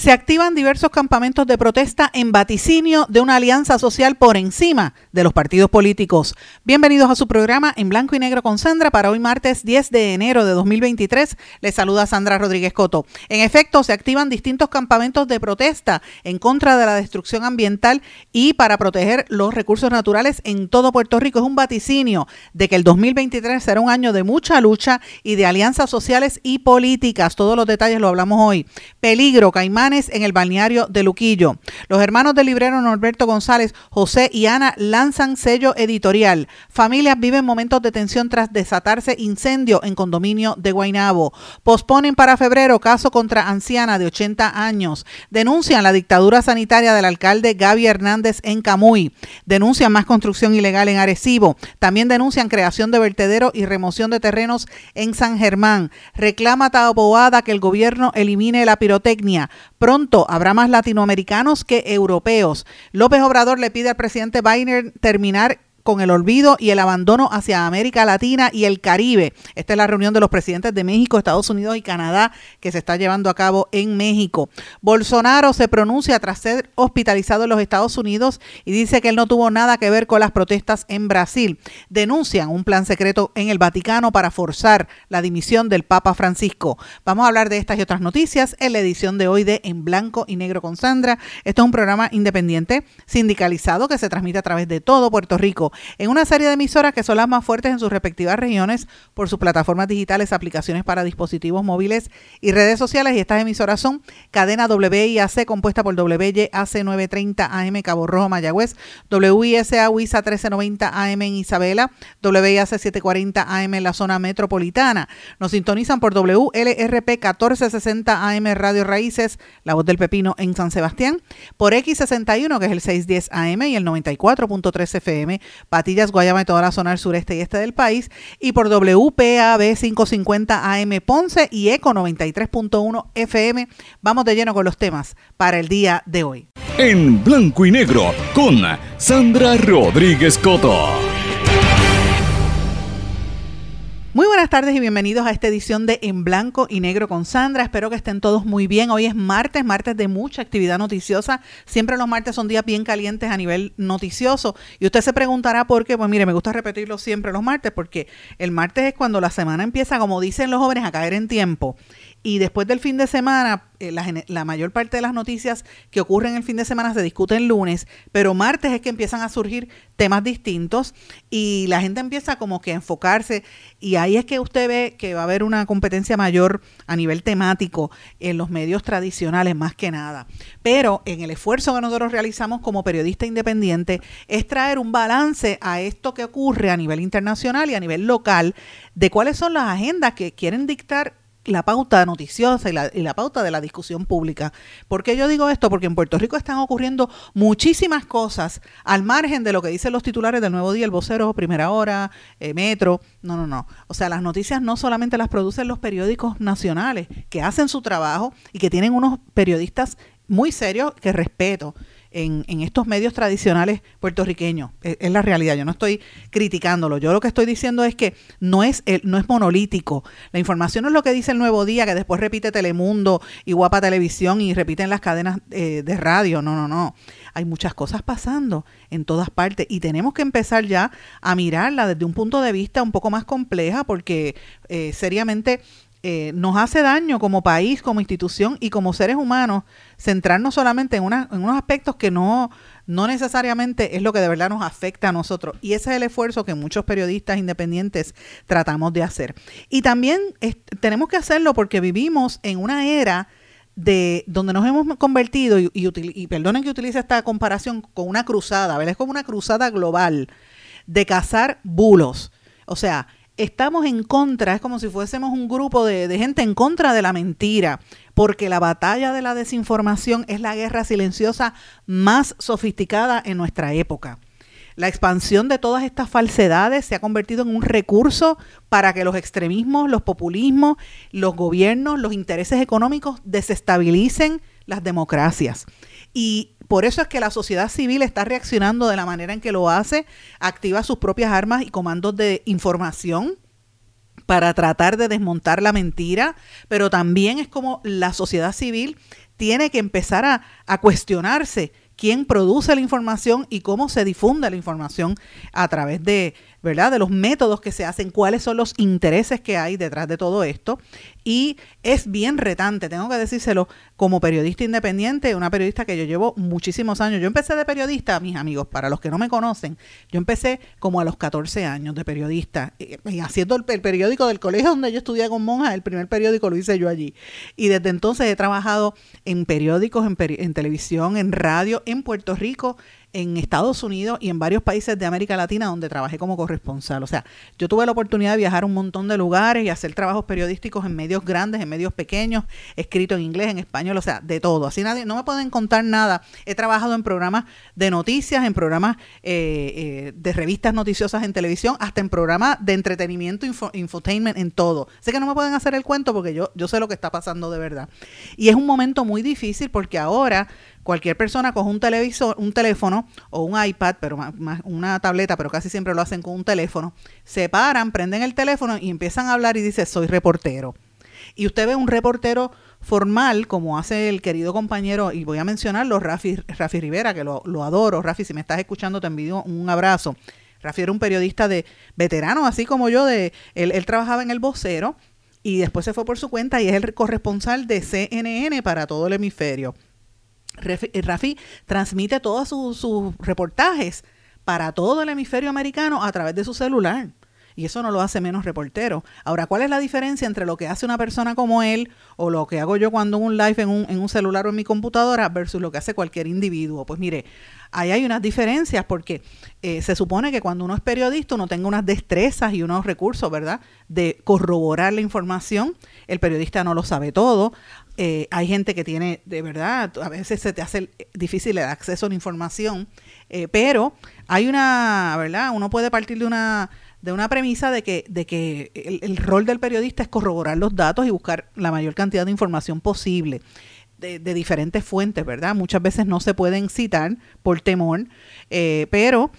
Se activan diversos campamentos de protesta en vaticinio de una alianza social por encima de los partidos políticos. Bienvenidos a su programa en blanco y negro con Sandra para hoy martes 10 de enero de 2023. Les saluda Sandra Rodríguez Coto. En efecto, se activan distintos campamentos de protesta en contra de la destrucción ambiental y para proteger los recursos naturales en todo Puerto Rico. Es un vaticinio de que el 2023 será un año de mucha lucha y de alianzas sociales y políticas. Todos los detalles lo hablamos hoy. Peligro, Caimán en el balneario de Luquillo. Los hermanos del librero Norberto González, José y Ana lanzan sello editorial. Familias viven momentos de tensión tras desatarse incendio en condominio de Guainabo. Posponen para febrero caso contra anciana de 80 años. Denuncian la dictadura sanitaria del alcalde Gaby Hernández en Camuy. Denuncian más construcción ilegal en Arecibo. También denuncian creación de vertedero y remoción de terrenos en San Germán. Reclama Taboada que el gobierno elimine la pirotecnia. Pronto habrá más latinoamericanos que europeos. López Obrador le pide al presidente Biden terminar con el olvido y el abandono hacia América Latina y el Caribe. Esta es la reunión de los presidentes de México, Estados Unidos y Canadá que se está llevando a cabo en México. Bolsonaro se pronuncia tras ser hospitalizado en los Estados Unidos y dice que él no tuvo nada que ver con las protestas en Brasil. Denuncian un plan secreto en el Vaticano para forzar la dimisión del Papa Francisco. Vamos a hablar de estas y otras noticias en la edición de hoy de En Blanco y Negro con Sandra. Esto es un programa independiente sindicalizado que se transmite a través de todo Puerto Rico en una serie de emisoras que son las más fuertes en sus respectivas regiones por sus plataformas digitales, aplicaciones para dispositivos móviles y redes sociales. Y estas emisoras son Cadena WIAC, compuesta por WYAC 930 AM Cabo Rojo, Mayagüez, WISA WISA 1390 AM en Isabela, WIAC 740 AM en la zona metropolitana. Nos sintonizan por WLRP 1460 AM Radio Raíces, La Voz del Pepino en San Sebastián, por X61, que es el 610 AM y el 94.3 FM Patillas, Guayama y toda la zona del sureste y este del país, y por WPAB 550 AM Ponce y ECO 93.1 FM. Vamos de lleno con los temas para el día de hoy. En blanco y negro con Sandra Rodríguez Coto. Muy buenas tardes y bienvenidos a esta edición de En Blanco y Negro con Sandra. Espero que estén todos muy bien. Hoy es martes, martes de mucha actividad noticiosa. Siempre los martes son días bien calientes a nivel noticioso. Y usted se preguntará por qué. Pues mire, me gusta repetirlo siempre los martes porque el martes es cuando la semana empieza, como dicen los jóvenes, a caer en tiempo. Y después del fin de semana, eh, la, mayor parte de las noticias que ocurren el fin de semana se discuten lunes, pero martes es que empiezan a surgir temas distintos y la gente empieza como que a enfocarse y ahí es que usted ve que va a haber una competencia mayor a nivel temático en los medios tradicionales más que nada. Pero en el esfuerzo que nosotros realizamos como periodista independiente es traer un balance a esto que ocurre a nivel internacional y a nivel local de cuáles son las agendas que quieren dictar la pauta noticiosa y la, pauta de la discusión pública. ¿Por qué yo digo esto? Porque en Puerto Rico están ocurriendo muchísimas cosas al margen de lo que dicen los titulares del Nuevo Día, el vocero, Primera Hora, eh, Metro. No, no, no. O sea, las noticias no solamente las producen los periódicos nacionales, que hacen su trabajo y que tienen unos periodistas muy serios que respeto en, en, estos medios tradicionales puertorriqueños. Es, la realidad, yo no estoy criticándolo. Yo lo que estoy diciendo es que no es, el, no es monolítico. La información no es lo que dice el Nuevo Día, que después repite Telemundo y Guapa Televisión y repiten las cadenas eh, de radio. No, no, no. Hay muchas cosas pasando en todas partes y tenemos que empezar ya a mirarla desde un punto de vista un poco más compleja porque eh, seriamente eh, nos hace daño como país, como institución y como seres humanos centrarnos solamente en, en unos aspectos que no, no necesariamente es lo que de verdad nos afecta a nosotros. Y ese es el esfuerzo que muchos periodistas independientes tratamos de hacer. Y también tenemos que hacerlo porque vivimos en una era de donde nos hemos convertido, y, y, perdonen que utilice esta comparación con una cruzada. Es como una cruzada global de cazar bulos. O sea, estamos en contra, es como si fuésemos un grupo de, gente en contra de la mentira, porque la batalla de la desinformación es la guerra silenciosa más sofisticada en nuestra época. La expansión de todas estas falsedades se ha convertido en un recurso para que los extremismos, los populismos, los gobiernos, los intereses económicos desestabilicen las democracias. Y por eso es que la sociedad civil está reaccionando de la manera en que lo hace, activa sus propias armas y comandos de información para tratar de desmontar la mentira, pero también es como la sociedad civil tiene que empezar a, a cuestionarse quién produce la información y cómo se difunde la información a través de, ¿verdad? De los métodos que se hacen, cuáles son los intereses que hay detrás de todo esto. Y es bien retante, tengo que decírselo, como periodista independiente, una periodista que yo llevo muchísimos años. Yo empecé de periodista, mis amigos, para los que no me conocen, yo empecé como a los 14 años de periodista, y haciendo el, periódico del colegio donde yo estudié con monjas, el primer periódico lo hice yo allí. Y desde entonces he trabajado en periódicos, en, en televisión, en radio, en Puerto Rico, en Estados Unidos y en varios países de América Latina donde trabajé como corresponsal. O sea, yo tuve la oportunidad de viajar a un montón de lugares y hacer trabajos periodísticos en medios grandes, en medios pequeños, escrito en inglés, en español, o sea, de todo. Así nadie, no me pueden contar nada. He trabajado en programas de noticias, en programas eh, eh, de revistas noticiosas en televisión, hasta en programas de entretenimiento, infotainment, en todo. Sé que no me pueden hacer el cuento porque yo, yo sé lo que está pasando de verdad. Y es un momento muy difícil porque ahora cualquier persona coge un televisor, un teléfono o un iPad, pero una tableta, pero casi siempre lo hacen con un teléfono, se paran, prenden el teléfono y empiezan a hablar y dice, soy reportero. Y usted ve un reportero formal, como hace el querido compañero, y voy a mencionarlo, Rafi, Rafi Rivera, que lo, adoro. Rafi, si me estás escuchando, te envío un abrazo. Rafi era un periodista de veterano, así como yo, de él, él trabajaba en el vocero y después se fue por su cuenta y es el corresponsal de CNN para todo el hemisferio. Eh, Rafi transmite todos sus, reportajes para todo el hemisferio americano a través de su celular. Y eso no lo hace menos reportero. Ahora, ¿cuál es la diferencia entre lo que hace una persona como él o lo que hago yo cuando un live en un, en un celular o en mi computadora versus lo que hace cualquier individuo? Pues mire, ahí hay unas diferencias porque eh, se supone que cuando uno es periodista uno tenga unas destrezas y unos recursos, ¿verdad? De corroborar la información. El periodista no lo sabe todo. Eh, hay gente que tiene, de verdad, a veces se te hace difícil el acceso a la información, eh, pero hay una, ¿verdad? Uno puede partir de una de una premisa de que, de que el, rol del periodista es corroborar los datos y buscar la mayor cantidad de información posible. De, diferentes fuentes, ¿verdad? Muchas veces no se pueden citar por temor, eh, pero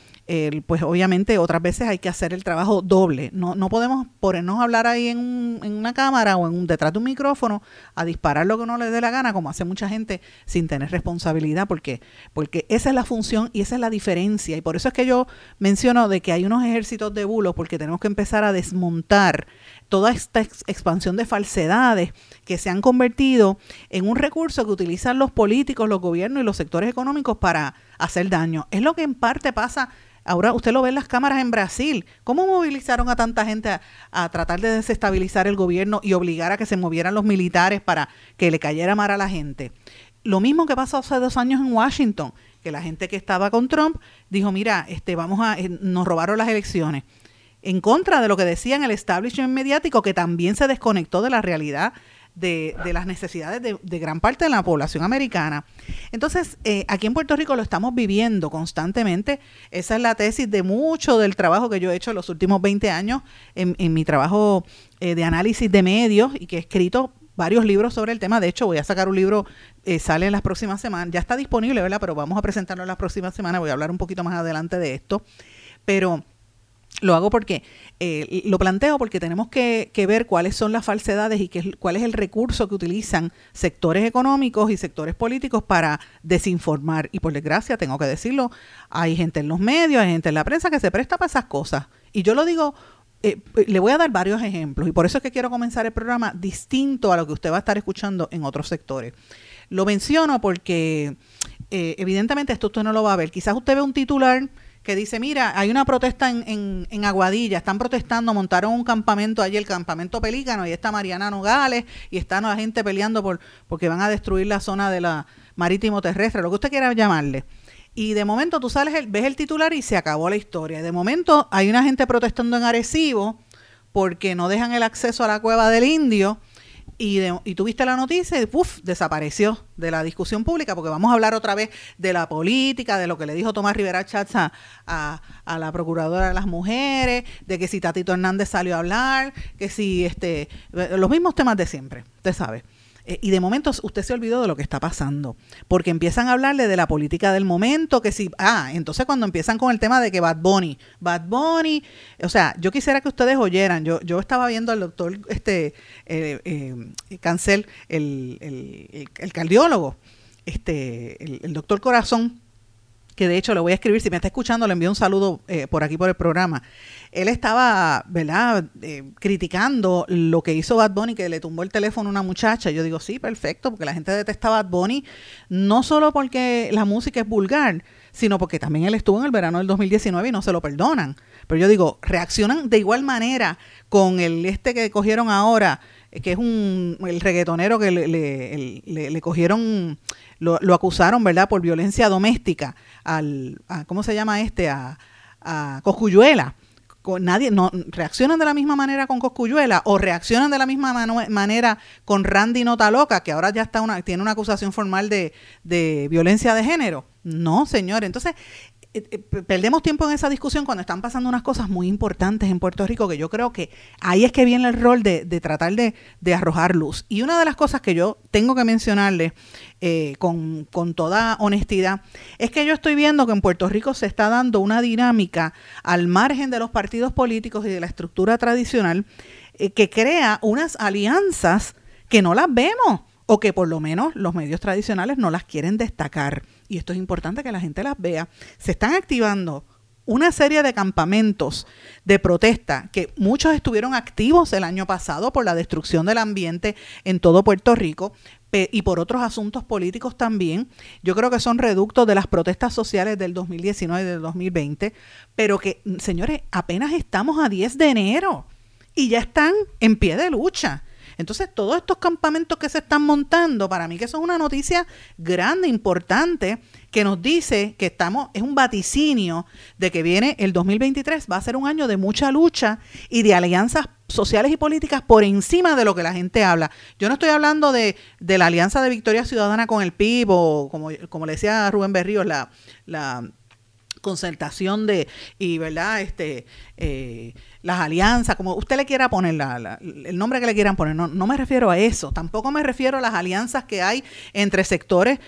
pues obviamente otras veces hay que hacer el trabajo doble. No, no podemos ponernos a hablar ahí en, en, una cámara o en un, detrás de un micrófono a disparar lo que no le dé la gana, como hace mucha gente sin tener responsabilidad, porque, porque esa es la función y esa es la diferencia. Y por eso es que yo menciono de que hay unos ejércitos de bulos, porque tenemos que empezar a desmontar toda esta expansión de falsedades que se han convertido en un recurso que utilizan los políticos, los gobiernos y los sectores económicos para hacer daño. Es lo que en parte pasa Ahora usted lo ve en las cámaras en Brasil. ¿Cómo movilizaron a tanta gente a, tratar de desestabilizar el gobierno y obligar a que se movieran los militares para que le cayera mar a la gente? Lo mismo que pasó hace dos años en Washington, que la gente que estaba con Trump dijo, mira, este, vamos a, eh, nos robaron las elecciones. En contra de lo que decían el establishment mediático, que también se desconectó de la realidad de, las necesidades de, gran parte de la población americana. Entonces, eh, aquí en Puerto Rico lo estamos viviendo constantemente. Esa es la tesis de mucho del trabajo que yo he hecho en los últimos 20 años en, mi trabajo eh, de análisis de medios y que he escrito varios libros sobre el tema. De hecho, voy a sacar un libro, eh, sale en las próximas semanas. Ya está disponible, ¿verdad? Pero vamos a presentarlo en las próximas semanas. Voy a hablar un poquito más adelante de esto. Pero lo hago porque eh, lo planteo porque tenemos que, ver cuáles son las falsedades y qué, cuál es el recurso que utilizan sectores económicos y sectores políticos para desinformar. Y por desgracia, tengo que decirlo, hay gente en los medios, hay gente en la prensa que se presta para esas cosas. Y yo lo digo, eh, le voy a dar varios ejemplos y por eso es que quiero comenzar el programa distinto a lo que usted va a estar escuchando en otros sectores. Lo menciono porque eh, evidentemente esto usted no lo va a ver. Quizás usted ve un titular que dice, mira, hay una protesta en, en, Aguadilla, están protestando, montaron un campamento allí, el campamento Pelícano, y está Mariana Nogales, y está la gente peleando por porque van a destruir la zona de la marítimo terrestre, lo que usted quiera llamarle. Y de momento tú sales, ves el titular y se acabó la historia. De momento hay una gente protestando en Arecibo porque no dejan el acceso a la cueva del indio y, y tuviste la noticia y ¡puf! desapareció de la discusión pública porque vamos a hablar otra vez de la política, de lo que le dijo Tomás Rivera Chatza a, a, la procuradora de las mujeres, de que si Tatito Hernández salió a hablar, que si este los mismos temas de siempre, usted sabe. Eh, y de momento usted se olvidó de lo que está pasando, porque empiezan a hablarle de la política del momento, que si, ah, entonces cuando empiezan con el tema de que Bad Bunny, Bad Bunny, o sea, yo quisiera que ustedes oyeran, yo, yo estaba viendo al doctor este eh, eh, Cancel, el, el, el, cardiólogo, este, el doctor Corazón, que de hecho le voy a escribir, si me está escuchando, le envío un saludo eh, por aquí por el programa. Él estaba, ¿verdad?, eh, criticando lo que hizo Bad Bunny, que le tumbó el teléfono a una muchacha. Yo digo, sí, perfecto, porque la gente detesta a Bad Bunny, no solo porque la música es vulgar, sino porque también él estuvo en el verano del 2019 y no se lo perdonan. Pero yo digo, reaccionan de igual manera con el este que cogieron ahora, que es un el reggaetonero que le, le, le, cogieron, lo, lo, acusaron, ¿verdad?, por violencia doméstica al, ¿cómo se llama este? A, a Coscuyuela. Nadie, no, reaccionan de la misma manera con Coscuyuela o reaccionan de la misma manera con Randy Nota Loca, que ahora ya está una, tiene una acusación formal de, de violencia de género. No, señor. Entonces, perdemos tiempo en esa discusión cuando están pasando unas cosas muy importantes en Puerto Rico que yo creo que ahí es que viene el rol de, tratar de, arrojar luz. Y una de las cosas que yo tengo que mencionarle eh, con, toda honestidad es que yo estoy viendo que en Puerto Rico se está dando una dinámica al margen de los partidos políticos y de la estructura tradicional que crea unas alianzas que no las vemos o que por lo menos los medios tradicionales no las quieren destacar y esto es importante que la gente las vea, se están activando una serie de campamentos de protesta que muchos estuvieron activos el año pasado por la destrucción del ambiente en todo Puerto Rico y por otros asuntos políticos también. Yo creo que son reductos de las protestas sociales del 2019 y del 2020, pero que, señores, apenas estamos a 10 de enero y ya están en pie de lucha. Entonces, todos estos campamentos que se están montando, para mí que eso es una noticia grande, importante, que nos dice que estamos, es un vaticinio de que viene el 2023, va a ser un año de mucha lucha y de alianzas sociales y políticas por encima de lo que la gente habla. Yo no estoy hablando de, la alianza de Victoria Ciudadana con el PIB o como, le decía Rubén Berrío, la, la concertación de y verdad este eh, las alianzas como usted le quiera poner la, el nombre que le quieran poner no, no me refiero a eso tampoco me refiero a las alianzas que hay entre sectores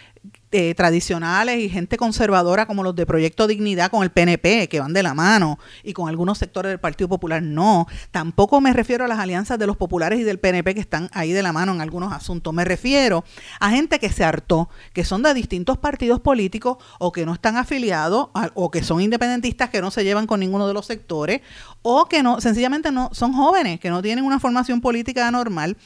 eh, tradicionales y gente conservadora como los de Proyecto Dignidad con el PNP, que van de la mano, y con algunos sectores del Partido Popular, no. Tampoco me refiero a las alianzas de los populares y del PNP que están ahí de la mano en algunos asuntos. Me refiero a gente que se hartó, que son de distintos partidos políticos o que no están afiliados o que son independentistas que no se llevan con ninguno de los sectores o que no sencillamente no son jóvenes, que no tienen una formación política normal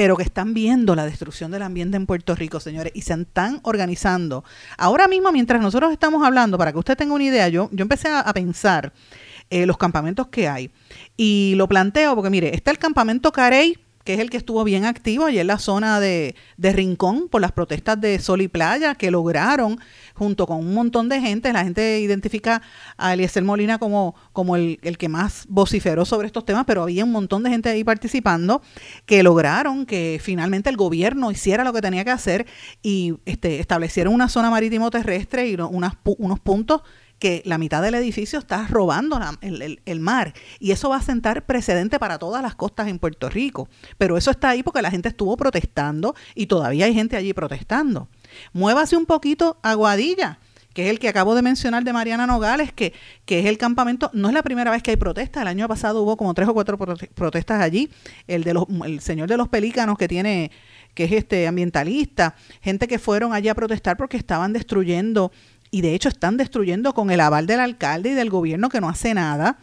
pero que están viendo la destrucción del ambiente en Puerto Rico, señores, y se están organizando. Ahora mismo, mientras nosotros estamos hablando, para que usted tenga una idea, yo, yo empecé a, pensar eh, los campamentos que hay. Y lo planteo porque, mire, está el campamento Carey, que es el que estuvo bien activo allí en la zona de, de, Rincón por las protestas de Sol y Playa, que lograron, junto con un montón de gente, la gente identifica a Eliezer Molina como, como el, el, que más vociferó sobre estos temas, pero había un montón de gente ahí participando, que lograron que finalmente el gobierno hiciera lo que tenía que hacer y este, establecieron una zona marítimo terrestre y unas, unos puntos que la mitad del edificio está robando el, mar. Y eso va a sentar precedente para todas las costas en Puerto Rico. Pero eso está ahí porque la gente estuvo protestando y todavía hay gente allí protestando. Muévase un poquito a Guadilla que es el que acabo de mencionar de Mariana Nogales, que, que es el campamento, no es la primera vez que hay protestas, el año pasado hubo como tres o cuatro protestas allí, el de los, el señor de los pelícanos que tiene, que es este ambientalista, gente que fueron allí a protestar porque estaban destruyendo y de hecho están destruyendo con el aval del alcalde y del gobierno que no hace nada,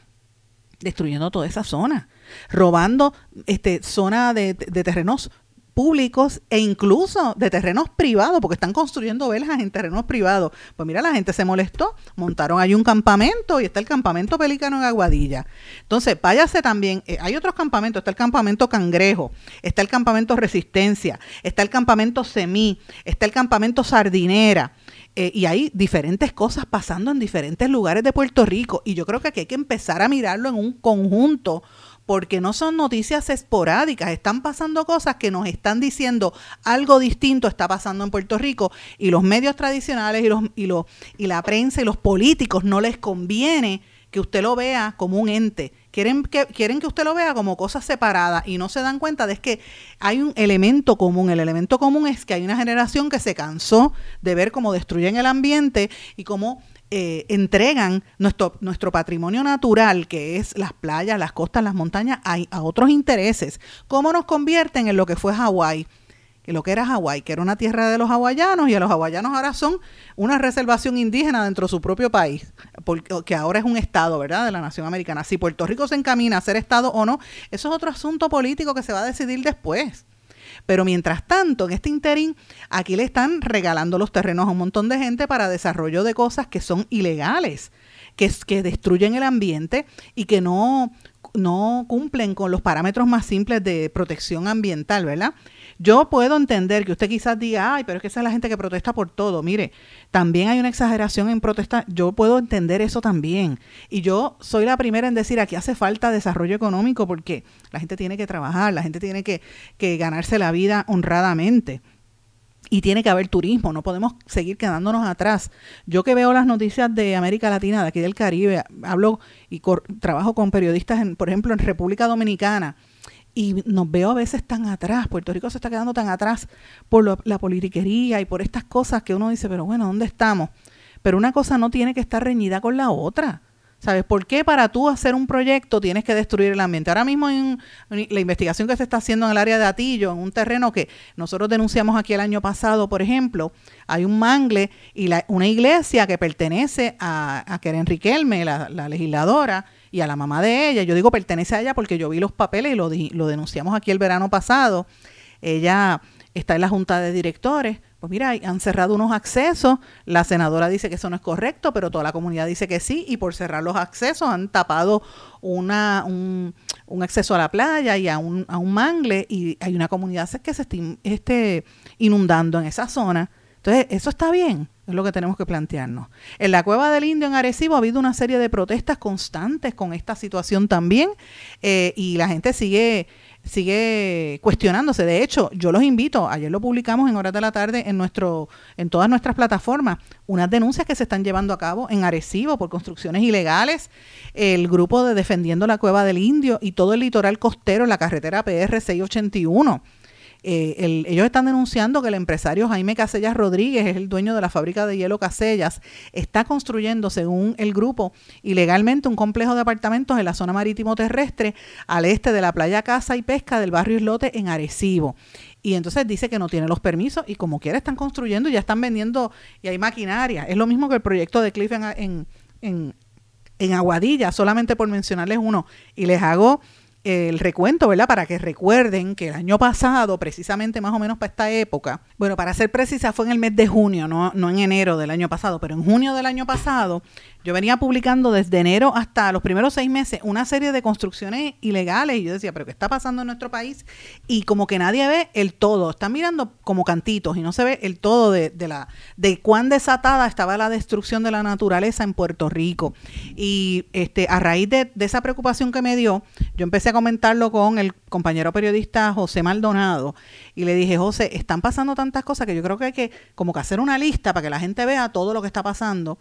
destruyendo toda esa zona, robando este, zona de, terrenos públicos e incluso de terrenos privados, porque están construyendo velas en terrenos privados. Pues mira, la gente se molestó, montaron ahí un campamento y está el campamento Pelícano en Aguadilla. Entonces, váyase también, eh, hay otros campamentos, está el campamento Cangrejo, está el campamento Resistencia, está el campamento Semí, está el campamento Sardinera. Eh, y hay diferentes cosas pasando en diferentes lugares de Puerto Rico. Y yo creo que aquí hay que empezar a mirarlo en un conjunto porque no son noticias esporádicas, están pasando cosas que nos están diciendo algo distinto está pasando en Puerto Rico y los medios tradicionales y, los, y, los, y la prensa y los políticos no les conviene que usted lo vea como un ente. Quieren que, quieren que usted lo vea como cosas separadas y no se dan cuenta de que hay un elemento común. El elemento común es que hay una generación que se cansó de ver cómo destruyen el ambiente y cómo eh, entregan nuestro, nuestro patrimonio natural, que es las playas, las costas, las montañas, a, a otros intereses. ¿Cómo nos convierten en lo que fue Hawái? Lo que era Hawái, que era una tierra de los hawaianos, y a los hawaianos ahora son una reservación indígena dentro de su propio país, porque, que ahora es un estado, ¿verdad?, de la nación americana. Si Puerto Rico se encamina a ser estado o no, eso es otro asunto político que se va a decidir después. Pero mientras tanto, en este interín, aquí le están regalando los terrenos a un montón de gente para desarrollo de cosas que son ilegales, que, que destruyen el ambiente y que no, no cumplen con los parámetros más simples de protección ambiental, ¿verdad? Yo puedo entender que usted quizás diga, ay, pero es que esa es la gente que protesta por todo. Mire, también hay una exageración en protesta. Yo puedo entender eso también. Y yo soy la primera en decir, aquí hace falta desarrollo económico porque la gente tiene que trabajar, la gente tiene que, ganarse la vida honradamente y tiene que haber turismo, no podemos seguir quedándonos atrás. Yo que veo las noticias de América Latina, de aquí del Caribe, hablo y trabajo con periodistas, en, por ejemplo, en República Dominicana, y nos veo a veces tan atrás, Puerto Rico se está quedando tan atrás por la politiquería y por estas cosas que uno dice, pero bueno, ¿dónde estamos? Pero una cosa no tiene que estar reñida con la otra. ¿Sabes por qué para tú hacer un proyecto tienes que destruir el ambiente? Ahora mismo la investigación que se está haciendo en el área de Atillo, en un terreno que nosotros denunciamos aquí el año pasado, por ejemplo, hay un mangle y la, una iglesia que pertenece a, a Keren la, legisladora, y a la mamá de ella. Yo digo pertenece a ella porque yo vi los papeles y lo, lo denunciamos aquí el verano pasado. Ella está en la junta de directores pues mira, han cerrado unos accesos, la senadora dice que eso no es correcto, pero toda la comunidad dice que sí, y por cerrar los accesos han tapado una, un, un acceso a la playa y a un, a un mangle, y hay una comunidad que se está este, inundando en esa zona. Entonces, eso está bien, es lo que tenemos que plantearnos. En la cueva del Indio en Arecibo ha habido una serie de protestas constantes con esta situación también, eh, y la gente sigue sigue cuestionándose. De hecho, yo los invito, ayer lo publicamos en horas de la tarde en nuestro, en todas nuestras plataformas, unas denuncias que se están llevando a cabo en Arecibo por construcciones ilegales, el grupo de Defendiendo la Cueva del Indio y todo el litoral costero la carretera PR 681 eh, ellos están denunciando que el empresario Jaime Casellas Rodríguez, es el dueño de la fábrica de hielo Casellas, está construyendo, según el grupo, ilegalmente un complejo de apartamentos en la zona marítimo terrestre al este de la playa Casa y Pesca del barrio Islote en Arecibo. Y entonces dice que no tiene los permisos y como quiera están construyendo y ya están vendiendo y hay maquinaria. Es lo mismo que el proyecto de Cliff en, en, en Aguadilla, solamente por mencionarles uno. Y les hago el recuento, ¿verdad? Para que recuerden que el año pasado, precisamente más o menos para esta época, bueno, para ser precisa, fue en el mes de junio, no, no en enero del año pasado, pero en junio del año pasado, yo venía publicando desde enero hasta los primeros seis meses una serie de construcciones ilegales y yo decía, pero ¿qué está pasando en nuestro país? Y como que nadie ve el todo, están mirando como cantitos y no se ve el todo de, la de cuán desatada estaba la destrucción de la naturaleza en Puerto Rico. Y este a raíz de, de esa preocupación que me dio, yo empecé a comentarlo con el compañero periodista José Maldonado y le dije, José, están pasando tantas cosas que yo creo que hay que como que hacer una lista para que la gente vea todo lo que está pasando.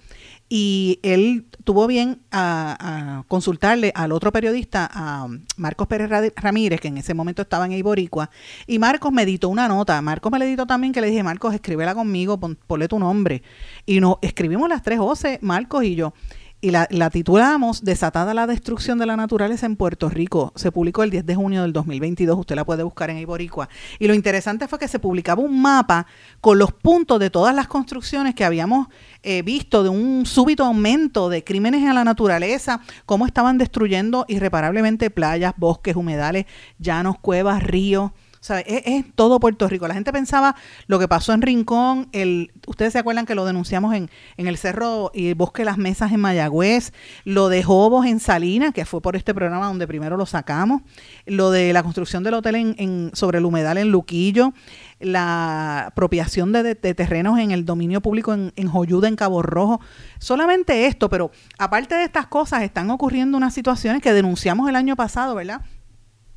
Y él tuvo bien a, consultarle al otro periodista, a Marcos Pérez Ramírez, que en ese momento estaba en Iboricua, y Marcos me editó una nota. Marcos me le editó también que le dije, Marcos, escríbela conmigo, ponle tu nombre. Y nos escribimos las tres José, Marcos y yo y la, titulamos Desatada la destrucción de la naturaleza en Puerto Rico. Se publicó el 10 de junio del 2022, usted la puede buscar en Iboricua. Y lo interesante fue que se publicaba un mapa con los puntos de todas las construcciones que habíamos eh, visto de un súbito aumento de crímenes a la naturaleza, cómo estaban destruyendo irreparablemente playas, bosques, humedales, llanos, cuevas, ríos es, todo Puerto Rico. La gente pensaba lo que pasó en Rincón, el, ustedes se acuerdan que lo denunciamos en, en el Cerro y el Bosque Las Mesas en Mayagüez, lo de Jobos en Salinas, que fue por este programa donde primero lo sacamos, lo de la construcción del hotel en, sobre el humedal en Luquillo, la apropiación de, terrenos en el dominio público en, en Joyuda, en Cabo Rojo. Solamente esto, pero aparte de estas cosas, están ocurriendo unas situaciones que denunciamos el año pasado, ¿verdad?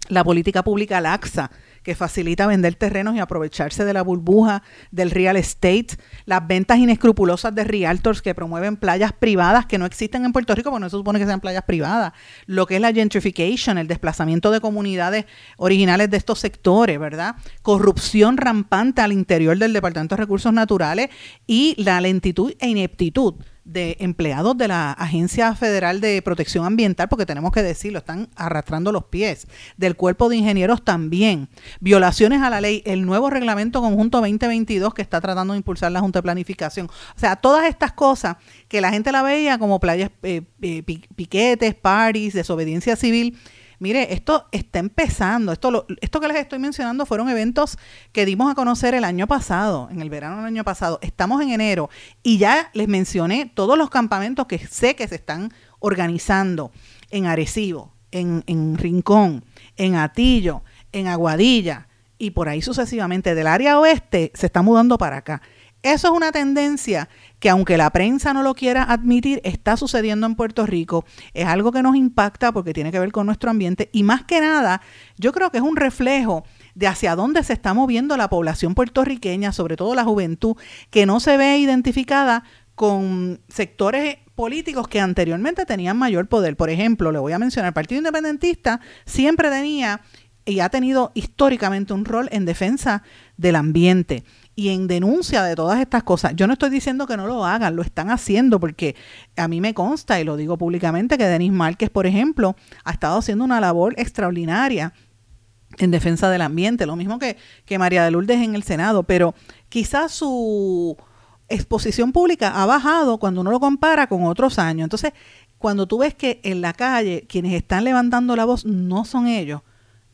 la política pública laxa que facilita vender terrenos y aprovecharse de la burbuja del real estate, las ventas inescrupulosas de realtors que promueven playas privadas que no existen en Puerto Rico, porque no se supone que sean playas privadas, lo que es la gentrification, el desplazamiento de comunidades originales de estos sectores, ¿verdad? Corrupción rampante al interior del Departamento de Recursos Naturales y la lentitud e ineptitud de empleados de la Agencia Federal de Protección Ambiental, porque tenemos que decirlo, están arrastrando los pies, del cuerpo de ingenieros también, violaciones a la ley, el nuevo reglamento conjunto 2022 que está tratando de impulsar la Junta de Planificación. O sea, todas estas cosas que la gente la veía como playas, eh, eh, piquetes, parties, desobediencia civil, Mire, esto está empezando. Esto, esto que les estoy mencionando fueron eventos que dimos a conocer el año pasado, en el verano del año pasado. Estamos en enero y ya les mencioné todos los campamentos que sé que se están organizando en Arecibo, en Rincón, en Atillo, en Aguadilla y por ahí sucesivamente. Del área oeste se está mudando para acá. Eso es una tendencia que aunque la prensa no lo quiera admitir, está sucediendo en Puerto Rico. Es algo que nos impacta porque tiene que ver con nuestro ambiente y más que nada, yo creo que es un reflejo de hacia dónde se está moviendo la población puertorriqueña, sobre todo la juventud, que no se ve identificada con sectores políticos que anteriormente tenían mayor poder. Por ejemplo, le voy a mencionar, el Partido Independentista siempre tenía y ha tenido históricamente un rol en defensa del ambiente y en denuncia de todas estas cosas. Yo no estoy diciendo que no lo hagan, lo están haciendo porque a mí me consta y lo digo públicamente que Denis Márquez, por ejemplo, ha estado haciendo una labor extraordinaria en defensa del ambiente, lo mismo que, que María de Lourdes en el Senado, pero quizás su exposición pública ha bajado cuando uno lo compara con otros años. Entonces, cuando tú ves que en la calle quienes están levantando la voz no son ellos,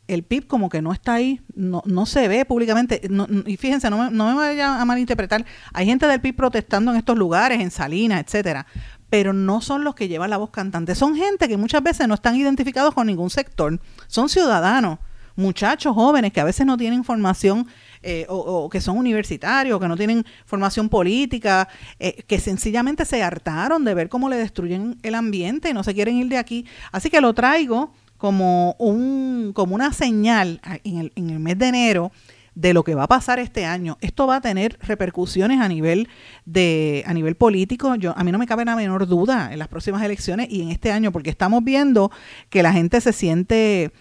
el PIB como que no está ahí, no, no se ve públicamente. y fíjense, no me, no me vaya a malinterpretar, hay gente del PIB protestando en estos lugares, en Salinas, etcétera, pero no son los que llevan la voz cantante, son gente que muchas veces no están identificados con ningún sector, son ciudadanos, muchachos jóvenes que a veces no tienen formación eh, o, que son universitarios, que no tienen formación política, eh, que sencillamente se hartaron de ver cómo le destruyen el ambiente y no se quieren ir de aquí. Así que lo traigo como, un, como una señal en el, en el mes de enero de lo que va a pasar este año. Esto va a tener repercusiones a nivel de a nivel político. Yo a mí no me cabe la menor duda en las próximas elecciones y en este año porque estamos viendo que la gente se siente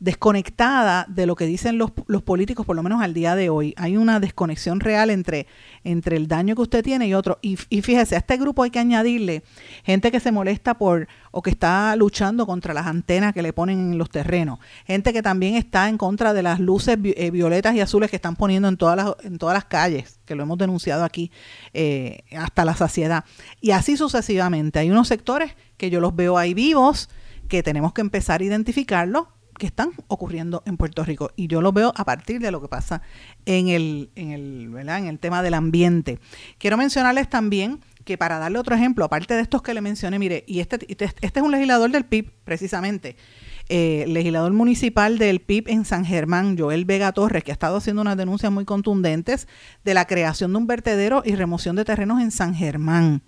desconectada de lo que dicen los, los, políticos, por lo menos al día de hoy. Hay una desconexión real entre, entre el daño que usted tiene y otro. Y, y, fíjese, a este grupo hay que añadirle gente que se molesta por o que está luchando contra las antenas que le ponen en los terrenos. Gente que también está en contra de las luces eh, violetas y azules que están poniendo en todas las, en todas las calles, que lo hemos denunciado aquí eh, hasta la saciedad. Y así sucesivamente. Hay unos sectores que yo los veo ahí vivos, que tenemos que empezar a identificarlos que están ocurriendo en Puerto Rico y yo lo veo a partir de lo que pasa en el, en el, en el tema del ambiente. Quiero mencionarles también que para darle otro ejemplo, aparte de estos que le mencioné, mire, y este, este, este es un legislador del PIB, precisamente, eh, legislador municipal del PIB en San Germán, Joel Vega Torres, que ha estado haciendo unas denuncias muy contundentes de la creación de un vertedero y remoción de terrenos en San Germán.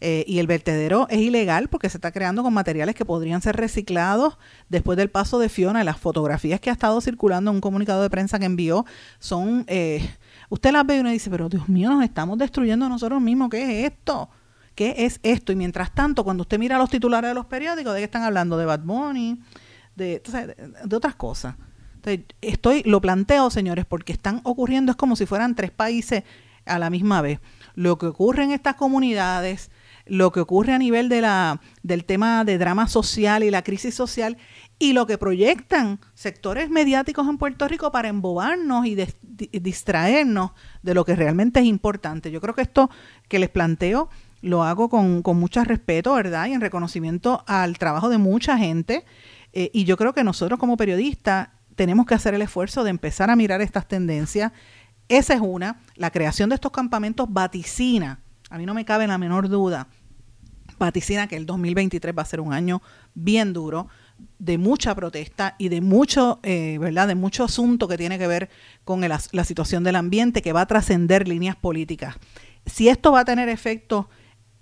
Eh, y el vertedero es ilegal porque se está creando con materiales que podrían ser reciclados después del paso de Fiona. Las fotografías que ha estado circulando en un comunicado de prensa que envió son, eh, usted las ve y uno dice, pero Dios mío, nos estamos destruyendo nosotros mismos, ¿qué es esto? ¿Qué es esto? Y mientras tanto, cuando usted mira los titulares de los periódicos, ¿de qué están hablando? De Bad Bunny, de, de otras cosas. estoy, lo planteo, señores, porque están ocurriendo, es como si fueran tres países a la misma vez. Lo que ocurre en estas comunidades, lo que ocurre a nivel de la, del tema de drama social y la crisis social y lo que proyectan sectores mediáticos en Puerto Rico para embobarnos y distraernos de lo que realmente es importante. Yo creo que esto que les planteo lo hago con, con mucho respeto, ¿verdad? Y en reconocimiento al trabajo de mucha gente. Eh, y yo creo que nosotros como periodistas tenemos que hacer el esfuerzo de empezar a mirar estas tendencias. Esa es una. La creación de estos campamentos vaticina, a mí no me cabe la menor duda, vaticina que el 2023 va a ser un año bien duro, de mucha protesta y de mucho, eh, ¿verdad? De mucho asunto que tiene que ver con la situación del ambiente que va a trascender líneas políticas. Si esto va a tener efecto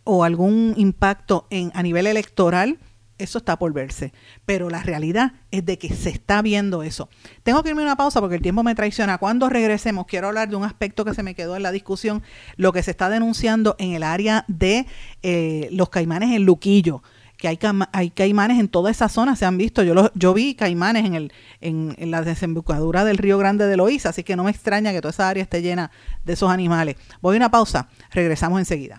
o algún impacto en, a nivel electoral, eso está por verse. Pero la realidad es de que se está viendo eso. Tengo que irme a una pausa porque el tiempo me traiciona. Cuando regresemos, quiero hablar de un aspecto que se me quedó en la discusión, lo que se está denunciando en el área de eh, los caimanes en Luquillo que hay, caimanes en toda esa zona, se han visto. Yo, yo vi caimanes en, el, en, la desembocadura del río Grande de Loíza, así que no me extraña que toda esa área esté llena de esos animales. Voy a una pausa, regresamos enseguida.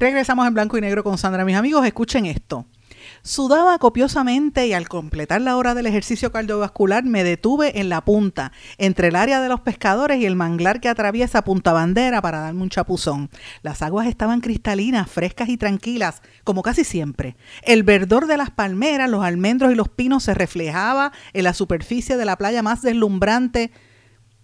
Regresamos en blanco y negro con Sandra. Mis amigos, escuchen esto. Sudaba copiosamente y al completar la hora del ejercicio cardiovascular me detuve en la punta, entre el área de los pescadores y el manglar que atraviesa Punta Bandera para darme un chapuzón. Las aguas estaban cristalinas, frescas y tranquilas, como casi siempre. El verdor de las palmeras, los almendros y los pinos se reflejaba en la superficie de la playa más deslumbrante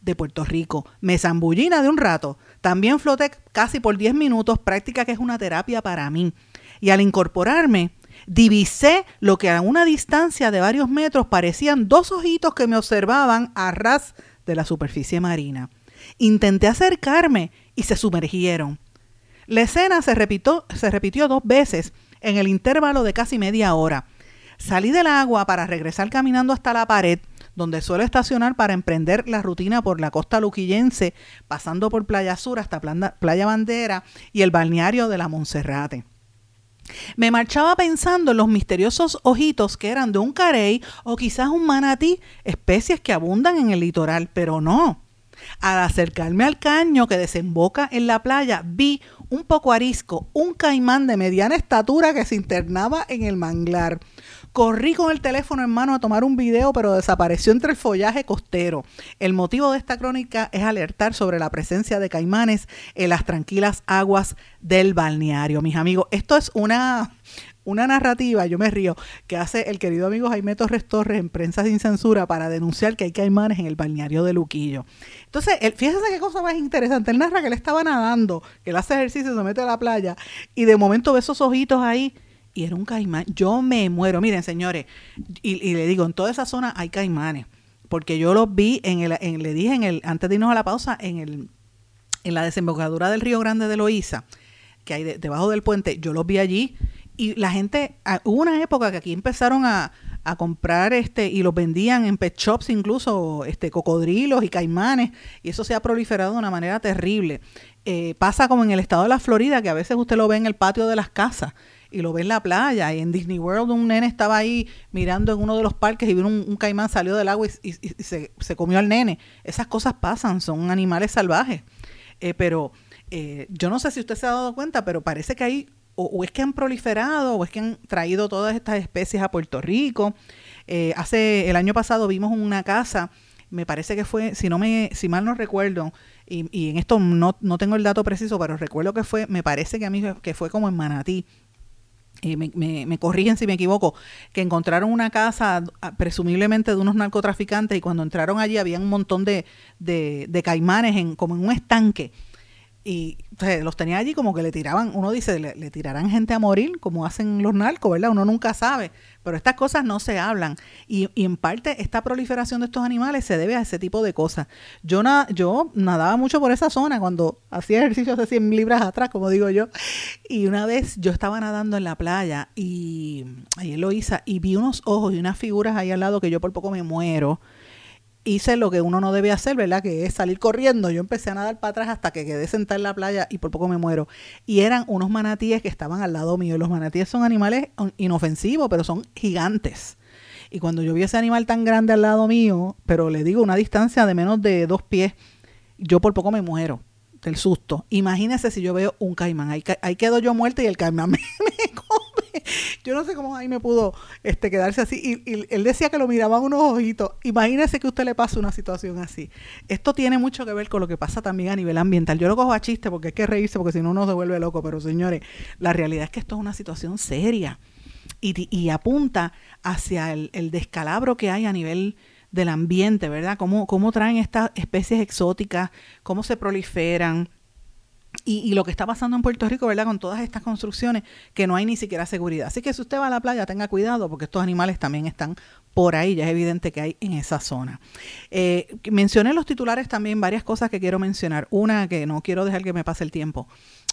de Puerto Rico. Me zambullina de un rato. También floté casi por 10 minutos, práctica que es una terapia para mí. Y al incorporarme, divisé lo que a una distancia de varios metros parecían dos ojitos que me observaban a ras de la superficie marina. Intenté acercarme y se sumergieron. La escena se repitió, se repitió dos veces en el intervalo de casi media hora. Salí del agua para regresar caminando hasta la pared donde suelo estacionar para emprender la rutina por la costa luquillense, pasando por Playa Sur hasta Playa Bandera y el balneario de la Monserrate. Me marchaba pensando en los misteriosos ojitos que eran de un carey o quizás un manatí, especies que abundan en el litoral, pero no. Al acercarme al caño que desemboca en la playa, vi un poco arisco, un caimán de mediana estatura que se internaba en el manglar. Corrí con el teléfono en mano a tomar un video, pero desapareció entre el follaje costero. El motivo de esta crónica es alertar sobre la presencia de caimanes en las tranquilas aguas del balneario. Mis amigos, esto es una una narrativa, yo me río, que hace el querido amigo Jaime Torres Torres en Prensa Sin Censura para denunciar que hay caimanes en el balneario de Luquillo. Entonces, él, fíjese qué cosa más interesante. Él narra que él estaba nadando, que él hace ejercicio, se mete a la playa y de momento ve esos ojitos ahí y era un caimán. Yo me muero. Miren, señores, y, le digo, en toda esa zona hay caimanes, porque yo los vi en el, le dije en el, antes de irnos a la pausa, en el, en la desembocadura del Río Grande de Loíza, que hay debajo del puente, yo los vi allí y la gente, ah, hubo una época que aquí empezaron a, a comprar este y los vendían en pet shops incluso este cocodrilos y caimanes y eso se ha proliferado de una manera terrible. Eh, pasa como en el estado de la Florida que a veces usted lo ve en el patio de las casas y lo ve en la playa. Y en Disney World un nene estaba ahí mirando en uno de los parques y vino un, caimán, salió del agua y, se, comió al nene. Esas cosas pasan, son animales salvajes. Eh, pero eh, yo no sé si usted se ha dado cuenta, pero parece que hay, o, es que han proliferado, o es que han traído todas estas especies a Puerto Rico. Eh, hace el año pasado vimos una casa me parece que fue, si no me, si mal no recuerdo, y, y en esto no, no, tengo el dato preciso, pero recuerdo que fue, me parece que a mí que fue como en Manatí, eh, me, me, corrigen si me equivoco, que encontraron una casa ah, presumiblemente de unos narcotraficantes y cuando entraron allí había un montón de, de, de caimanes en, como en un estanque y los tenía allí como que le tiraban, uno dice, le, tirarán gente a morir, como hacen los narcos, ¿verdad? Uno nunca sabe, pero estas cosas no se hablan. Y, y en parte esta proliferación de estos animales se debe a ese tipo de cosas. Yo, na, yo nadaba mucho por esa zona cuando hacía ejercicio hace 100 libras atrás, como digo yo, y una vez yo estaba nadando en la playa y ahí en Loíza y vi unos ojos y unas figuras ahí al lado que yo por poco me muero hice lo que uno no debe hacer, ¿verdad? Que es salir corriendo. Yo empecé a nadar para atrás hasta que quedé sentada en la playa y por poco me muero. Y eran unos manatíes que estaban al lado mío. Y los manatíes son animales inofensivos, pero son gigantes. Y cuando yo vi ese animal tan grande al lado mío, pero le digo una distancia de menos de dos pies, yo por poco me muero del susto. Imagínese si yo veo un caimán. Ahí, quedo yo muerta y el caimán me, me yo no sé cómo ahí me pudo este, quedarse así. Y, él decía que lo miraban unos ojitos. Imagínese que a usted le pasa una situación así. Esto tiene mucho que ver con lo que pasa también a nivel ambiental. Yo lo cojo a chiste porque hay que reírse porque si no uno se vuelve loco. Pero señores, la realidad es que esto es una situación seria. y, apunta hacia el, descalabro que hay a nivel del ambiente, ¿verdad? Cómo, cómo traen estas especies exóticas, cómo se proliferan, y, lo que está pasando en Puerto Rico, ¿verdad? Con todas estas construcciones que no hay ni siquiera seguridad. Así que si usted va a la playa, tenga cuidado porque estos animales también están por ahí, ya es evidente que hay en esa zona. Eh, mencioné los titulares también varias cosas que quiero mencionar. Una que no quiero dejar que me pase el tiempo.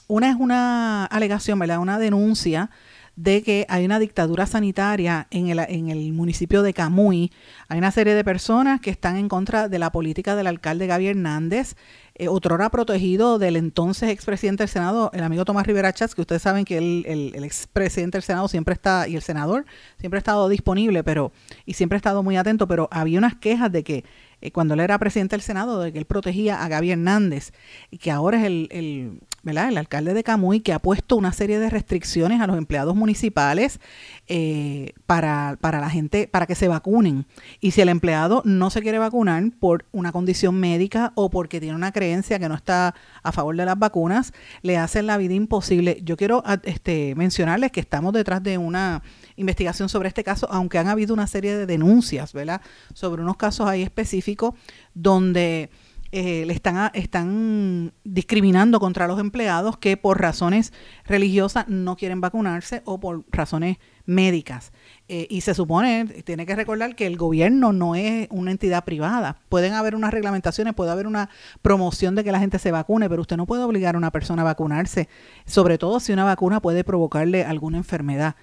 Una es una alegación, ¿verdad? Una denuncia de que hay una dictadura sanitaria en el, en el municipio de Camuy. Hay una serie de personas que están en contra de la política del alcalde Gaby Hernández, eh, otrora protegido del entonces expresidente del Senado, el amigo Tomás Rivera Chats, que ustedes saben que el, el, el expresidente del Senado siempre está, y el senador siempre ha estado disponible, pero, y siempre ha estado muy atento, pero había unas quejas de que eh, cuando él era presidente del Senado, de que él protegía a Gaby Hernández, y que ahora es el, el, ¿verdad? el alcalde de Camuy, que ha puesto una serie de restricciones a los empleados municipales eh, para, para la gente, para que se vacunen. Y si el empleado no se quiere vacunar por una condición médica o porque tiene una creencia que no está a favor de las vacunas, le hacen la vida imposible. Yo quiero este, mencionarles que estamos detrás de una investigación sobre este caso, aunque han habido una serie de denuncias, ¿verdad? Sobre unos casos ahí específicos donde eh, le están, están discriminando contra los empleados que por razones religiosas no quieren vacunarse o por razones médicas. Eh, y se supone, tiene que recordar que el gobierno no es una entidad privada. Pueden haber unas reglamentaciones, puede haber una promoción de que la gente se vacune, pero usted no puede obligar a una persona a vacunarse, sobre todo si una vacuna puede provocarle alguna enfermedad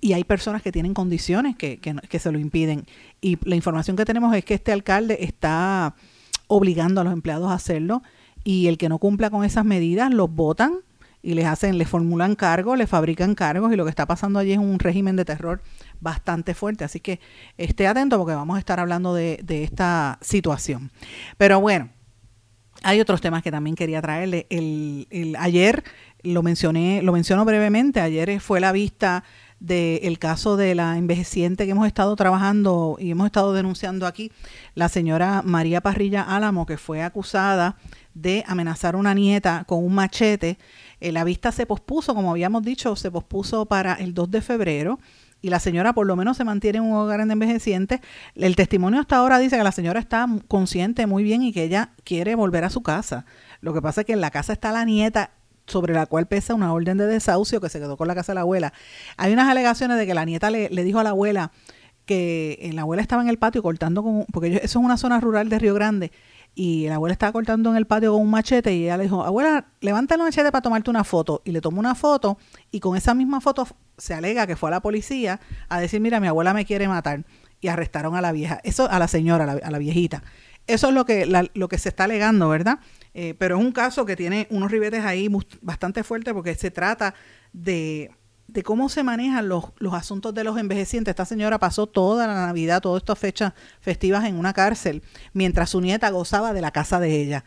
y hay personas que tienen condiciones que, que, se lo impiden. Y la información que tenemos es que este alcalde está obligando a los empleados a hacerlo y el que no cumpla con esas medidas los votan y les hacen, les formulan cargos, les fabrican cargos y lo que está pasando allí es un régimen de terror bastante fuerte. Así que esté atento porque vamos a estar hablando de, de esta situación. Pero bueno, hay otros temas que también quería traerle. El, el, ayer lo mencioné, lo menciono brevemente, ayer fue la vista del caso de la envejeciente que hemos estado trabajando y hemos estado denunciando aquí, la señora María Parrilla Álamo, que fue acusada de amenazar a una nieta con un machete. Eh, la vista se pospuso, como habíamos dicho, se pospuso para el 2 de febrero y la señora por lo menos se mantiene en un hogar de envejecientes. El testimonio hasta ahora dice que la señora está consciente muy bien y que ella quiere volver a su casa. Lo que pasa es que en la casa está la nieta sobre la cual pesa una orden de desahucio que se quedó con la casa de la abuela. Hay unas alegaciones de que la nieta le, dijo a la abuela que la abuela estaba en el patio cortando con, porque eso es una zona rural de Río Grande, y la abuela estaba cortando en el patio con un machete y ella le dijo, abuela, levanta el machete para tomarte una foto. Y le tomó una foto y con esa misma foto se alega que fue a la policía a decir, mira, mi abuela me quiere matar. Y arrestaron a la vieja, eso a la señora, a la, viejita. Eso es lo que, lo que se está alegando, ¿verdad? Eh, pero es un caso que tiene unos ribetes ahí bastante fuertes porque se trata de, cómo se manejan los, los, asuntos de los envejecientes. Esta señora pasó toda la Navidad, todas estas fechas festivas en una cárcel, mientras su nieta gozaba de la casa de ella,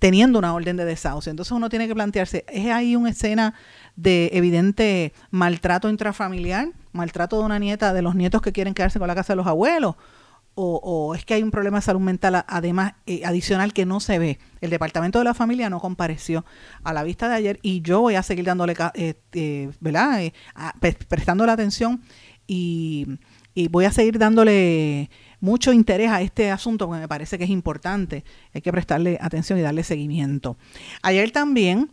teniendo una orden de desahucio. Entonces uno tiene que plantearse, ¿es ahí una escena de evidente maltrato intrafamiliar? ¿Maltrato de una nieta, de los nietos que quieren quedarse con la casa de los abuelos? O, es que hay un problema de salud mental además eh, adicional que no se ve. El Departamento de la Familia no compareció a la vista de ayer y yo voy a seguir dándole, eh, eh, ¿verdad? prestando la atención y, y, voy a seguir dándole mucho interés a este asunto porque me parece que es importante. Hay que prestarle atención y darle seguimiento. Ayer también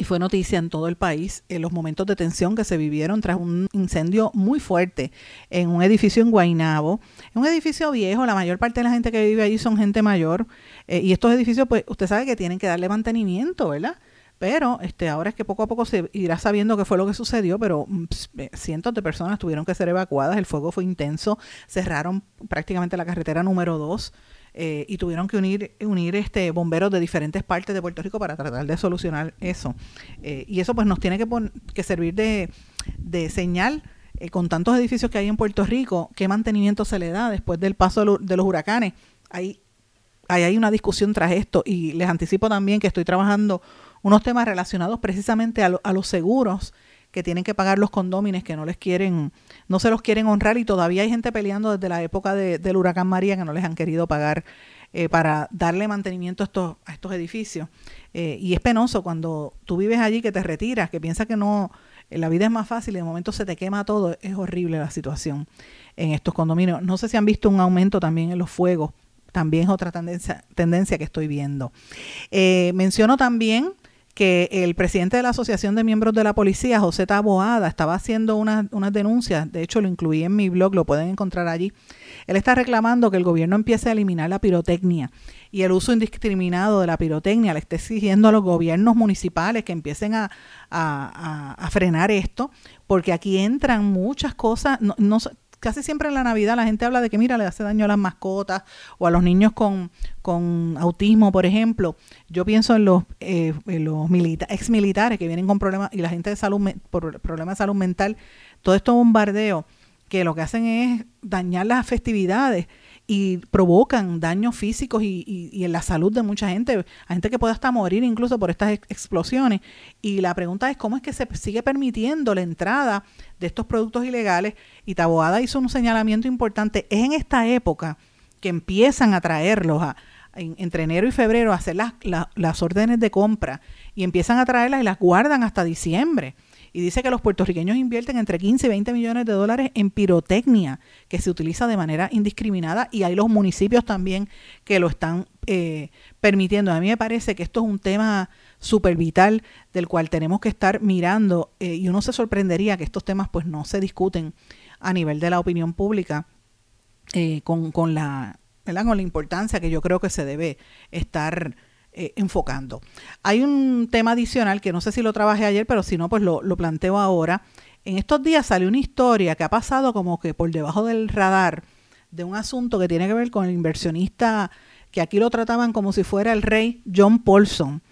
y fue noticia en todo el país en los momentos de tensión que se vivieron tras un incendio muy fuerte en un edificio en Guainabo. un edificio viejo, la mayor parte de la gente que vive allí son gente mayor eh, y estos edificios, pues usted sabe que tienen que darle mantenimiento, ¿verdad? Pero este, ahora es que poco a poco se irá sabiendo qué fue lo que sucedió, pero mm, cientos de personas tuvieron que ser evacuadas, el fuego fue intenso, cerraron prácticamente la carretera número 2 eh, y tuvieron que unir, unir este bomberos de diferentes partes de Puerto Rico para tratar de solucionar eso. Eh, y eso pues nos tiene que, que servir de, de señal eh, con tantos edificios que hay en Puerto Rico, qué mantenimiento se le da después del paso de los huracanes. Hay, hay, hay una discusión tras esto y les anticipo también que estoy trabajando unos temas relacionados precisamente a, a los seguros que tienen que pagar los condómines que no les quieren, no se los quieren honrar y todavía hay gente peleando desde la época del huracán María que no les han querido pagar eh, para darle mantenimiento a estos, a estos edificios. Eh, y es penoso cuando tú vives allí, que te retiras, que piensas que no, la vida es más fácil y de momento se te quema todo. Es horrible la situación en estos condominios. No sé si han visto un aumento también en los fuegos. También es otra tendencia, tendencia que estoy viendo. Eh, menciono también que el presidente de la Asociación de Miembros de la Policía, José Taboada, estaba haciendo unas denuncias, de hecho lo incluí en mi blog, lo pueden encontrar allí. Él está reclamando que el gobierno empiece a eliminar la pirotecnia y el uso indiscriminado de la pirotecnia, le está exigiendo a los gobiernos municipales que empiecen a, frenar esto, porque aquí entran muchas cosas, no, no, casi siempre en la Navidad la gente habla de que, mira, le hace daño a las mascotas o a los niños con, autismo, por ejemplo. Yo pienso en los, eh, los ex militares que vienen con problemas y la gente de salud por problemas de salud mental. Todo esto bombardeo que lo que hacen es dañar las festividades y provocan daños físicos y, en la salud de mucha gente, a gente que puede hasta morir incluso por estas explosiones. Y la pregunta es cómo es que se sigue permitiendo la entrada de estos productos ilegales. Y Taboada hizo un señalamiento importante. Es en esta época que empiezan a traerlos entre enero y febrero a hacer las, las órdenes de compra y empiezan a traerlas y las guardan hasta diciembre y dice que los puertorriqueños invierten entre 15 y 20 millones de dólares en pirotecnia que se utiliza de manera indiscriminada y hay los municipios también que lo están eh, permitiendo. A mí me parece que esto es un tema súper vital del cual tenemos que estar mirando eh, y uno se sorprendería que estos temas pues no se discuten a nivel de la opinión pública eh, con, con, la, con la importancia que yo creo que se debe estar eh, enfocando. Hay un tema adicional que no sé si lo trabajé ayer, pero si no, pues lo, planteo ahora. En estos días salió una historia que ha pasado como que por debajo del radar de un asunto que tiene que ver con el inversionista, que aquí lo trataban como si fuera el rey John Paulson,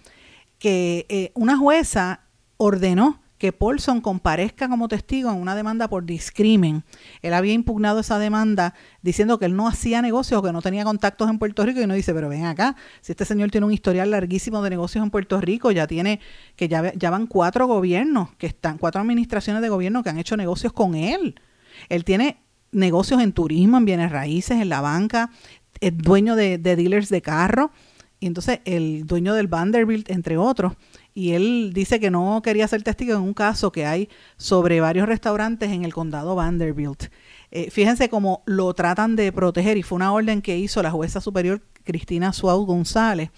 que eh, una jueza ordenó que Paulson comparezca como testigo en una demanda por discrimen. Él había impugnado esa demanda diciendo que él no hacía negocios que no tenía contactos en Puerto Rico y uno dice, pero ven acá, si este señor tiene un historial larguísimo de negocios en Puerto Rico, ya tiene, que ya, ya van cuatro gobiernos, que están, cuatro administraciones de gobierno que han hecho negocios con él. Él tiene negocios en turismo, en bienes raíces, en la banca, es dueño de, de dealers de carro, y entonces el dueño del Vanderbilt, entre otros y él dice que no quería ser testigo en un caso que hay sobre varios restaurantes en el condado Vanderbilt. Eh, fíjense cómo lo tratan de proteger y fue una orden que hizo la jueza superior Cristina Suau González,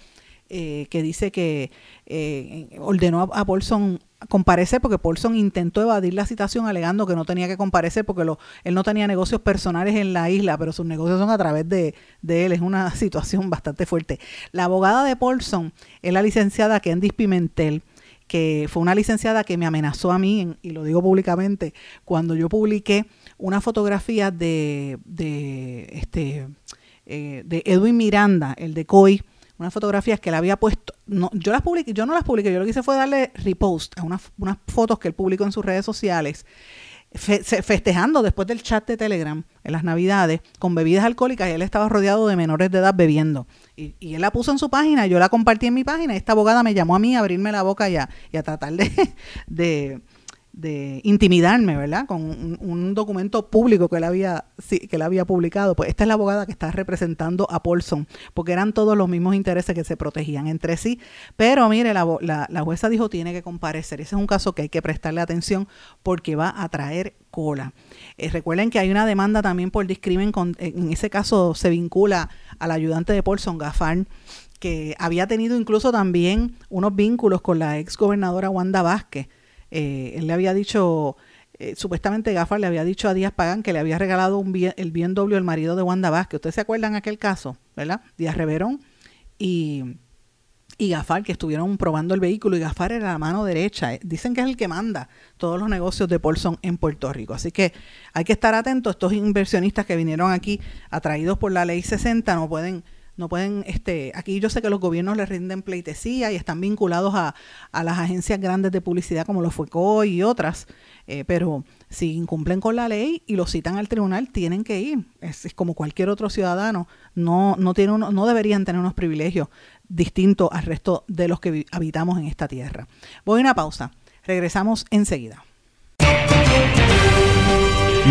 eh, que dice que eh, ordenó a, a Paulson comparecer porque Paulson intentó evadir la citación alegando que no tenía que comparecer porque él no tenía negocios personales en la isla, pero sus negocios son a través de, él. Es una situación bastante fuerte. La abogada de Paulson es la licenciada Candice Pimentel que fue una licenciada que me amenazó a mí, y lo digo públicamente, cuando yo publiqué una fotografía de, de, este, eh, de Edwin Miranda, el de COI, unas fotografías que él había puesto, no, yo las publiqué, yo no las publiqué, yo lo que hice fue darle repost a unas, unas fotos que él publicó en sus redes sociales, festejando después del chat de Telegram en las navidades con bebidas alcohólicas y él estaba rodeado de menores de edad bebiendo. Y, y, él la puso en su página, yo la compartí en mi página y esta abogada me llamó a mí a abrirme la boca y a, y a tratar de de intimidarme, ¿verdad? Con un, documento público que él, había, que él había publicado. Pues esta es la abogada que está representando a Paulson, porque eran todos los mismos intereses que se protegían entre sí. Pero mire, la, la, jueza dijo tiene que comparecer. Ese es un caso que hay que prestarle atención porque va a traer cola. Eh, recuerden que hay una demanda también por discrimen, con, en ese caso se vincula al ayudante de Paulson, Gafar, que había tenido incluso también unos vínculos con la ex gobernadora Wanda Vázquez eh, él le había dicho, eh, supuestamente Gafar le había dicho a Díaz Pagán que le había regalado un bien, el BMW al marido de Wanda Vázquez. ¿Ustedes se acuerdan aquel caso? ¿Verdad? Díaz Reverón y, y Gafar que estuvieron probando el vehículo y Gafar era la mano derecha. Dicen que es el que manda todos los negocios de Paulson en Puerto Rico. Así que hay que estar atentos. Estos inversionistas que vinieron aquí atraídos por la ley 60 no pueden no pueden, este, aquí yo sé que los gobiernos les rinden pleitesía y están vinculados a, a las agencias grandes de publicidad como los FUECO y otras, eh, pero si incumplen con la ley y lo citan al tribunal, tienen que ir. Es, como cualquier otro ciudadano, no, no, tiene no deberían tener unos privilegios distintos al resto de los que habitamos en esta tierra. Voy a una pausa, regresamos enseguida.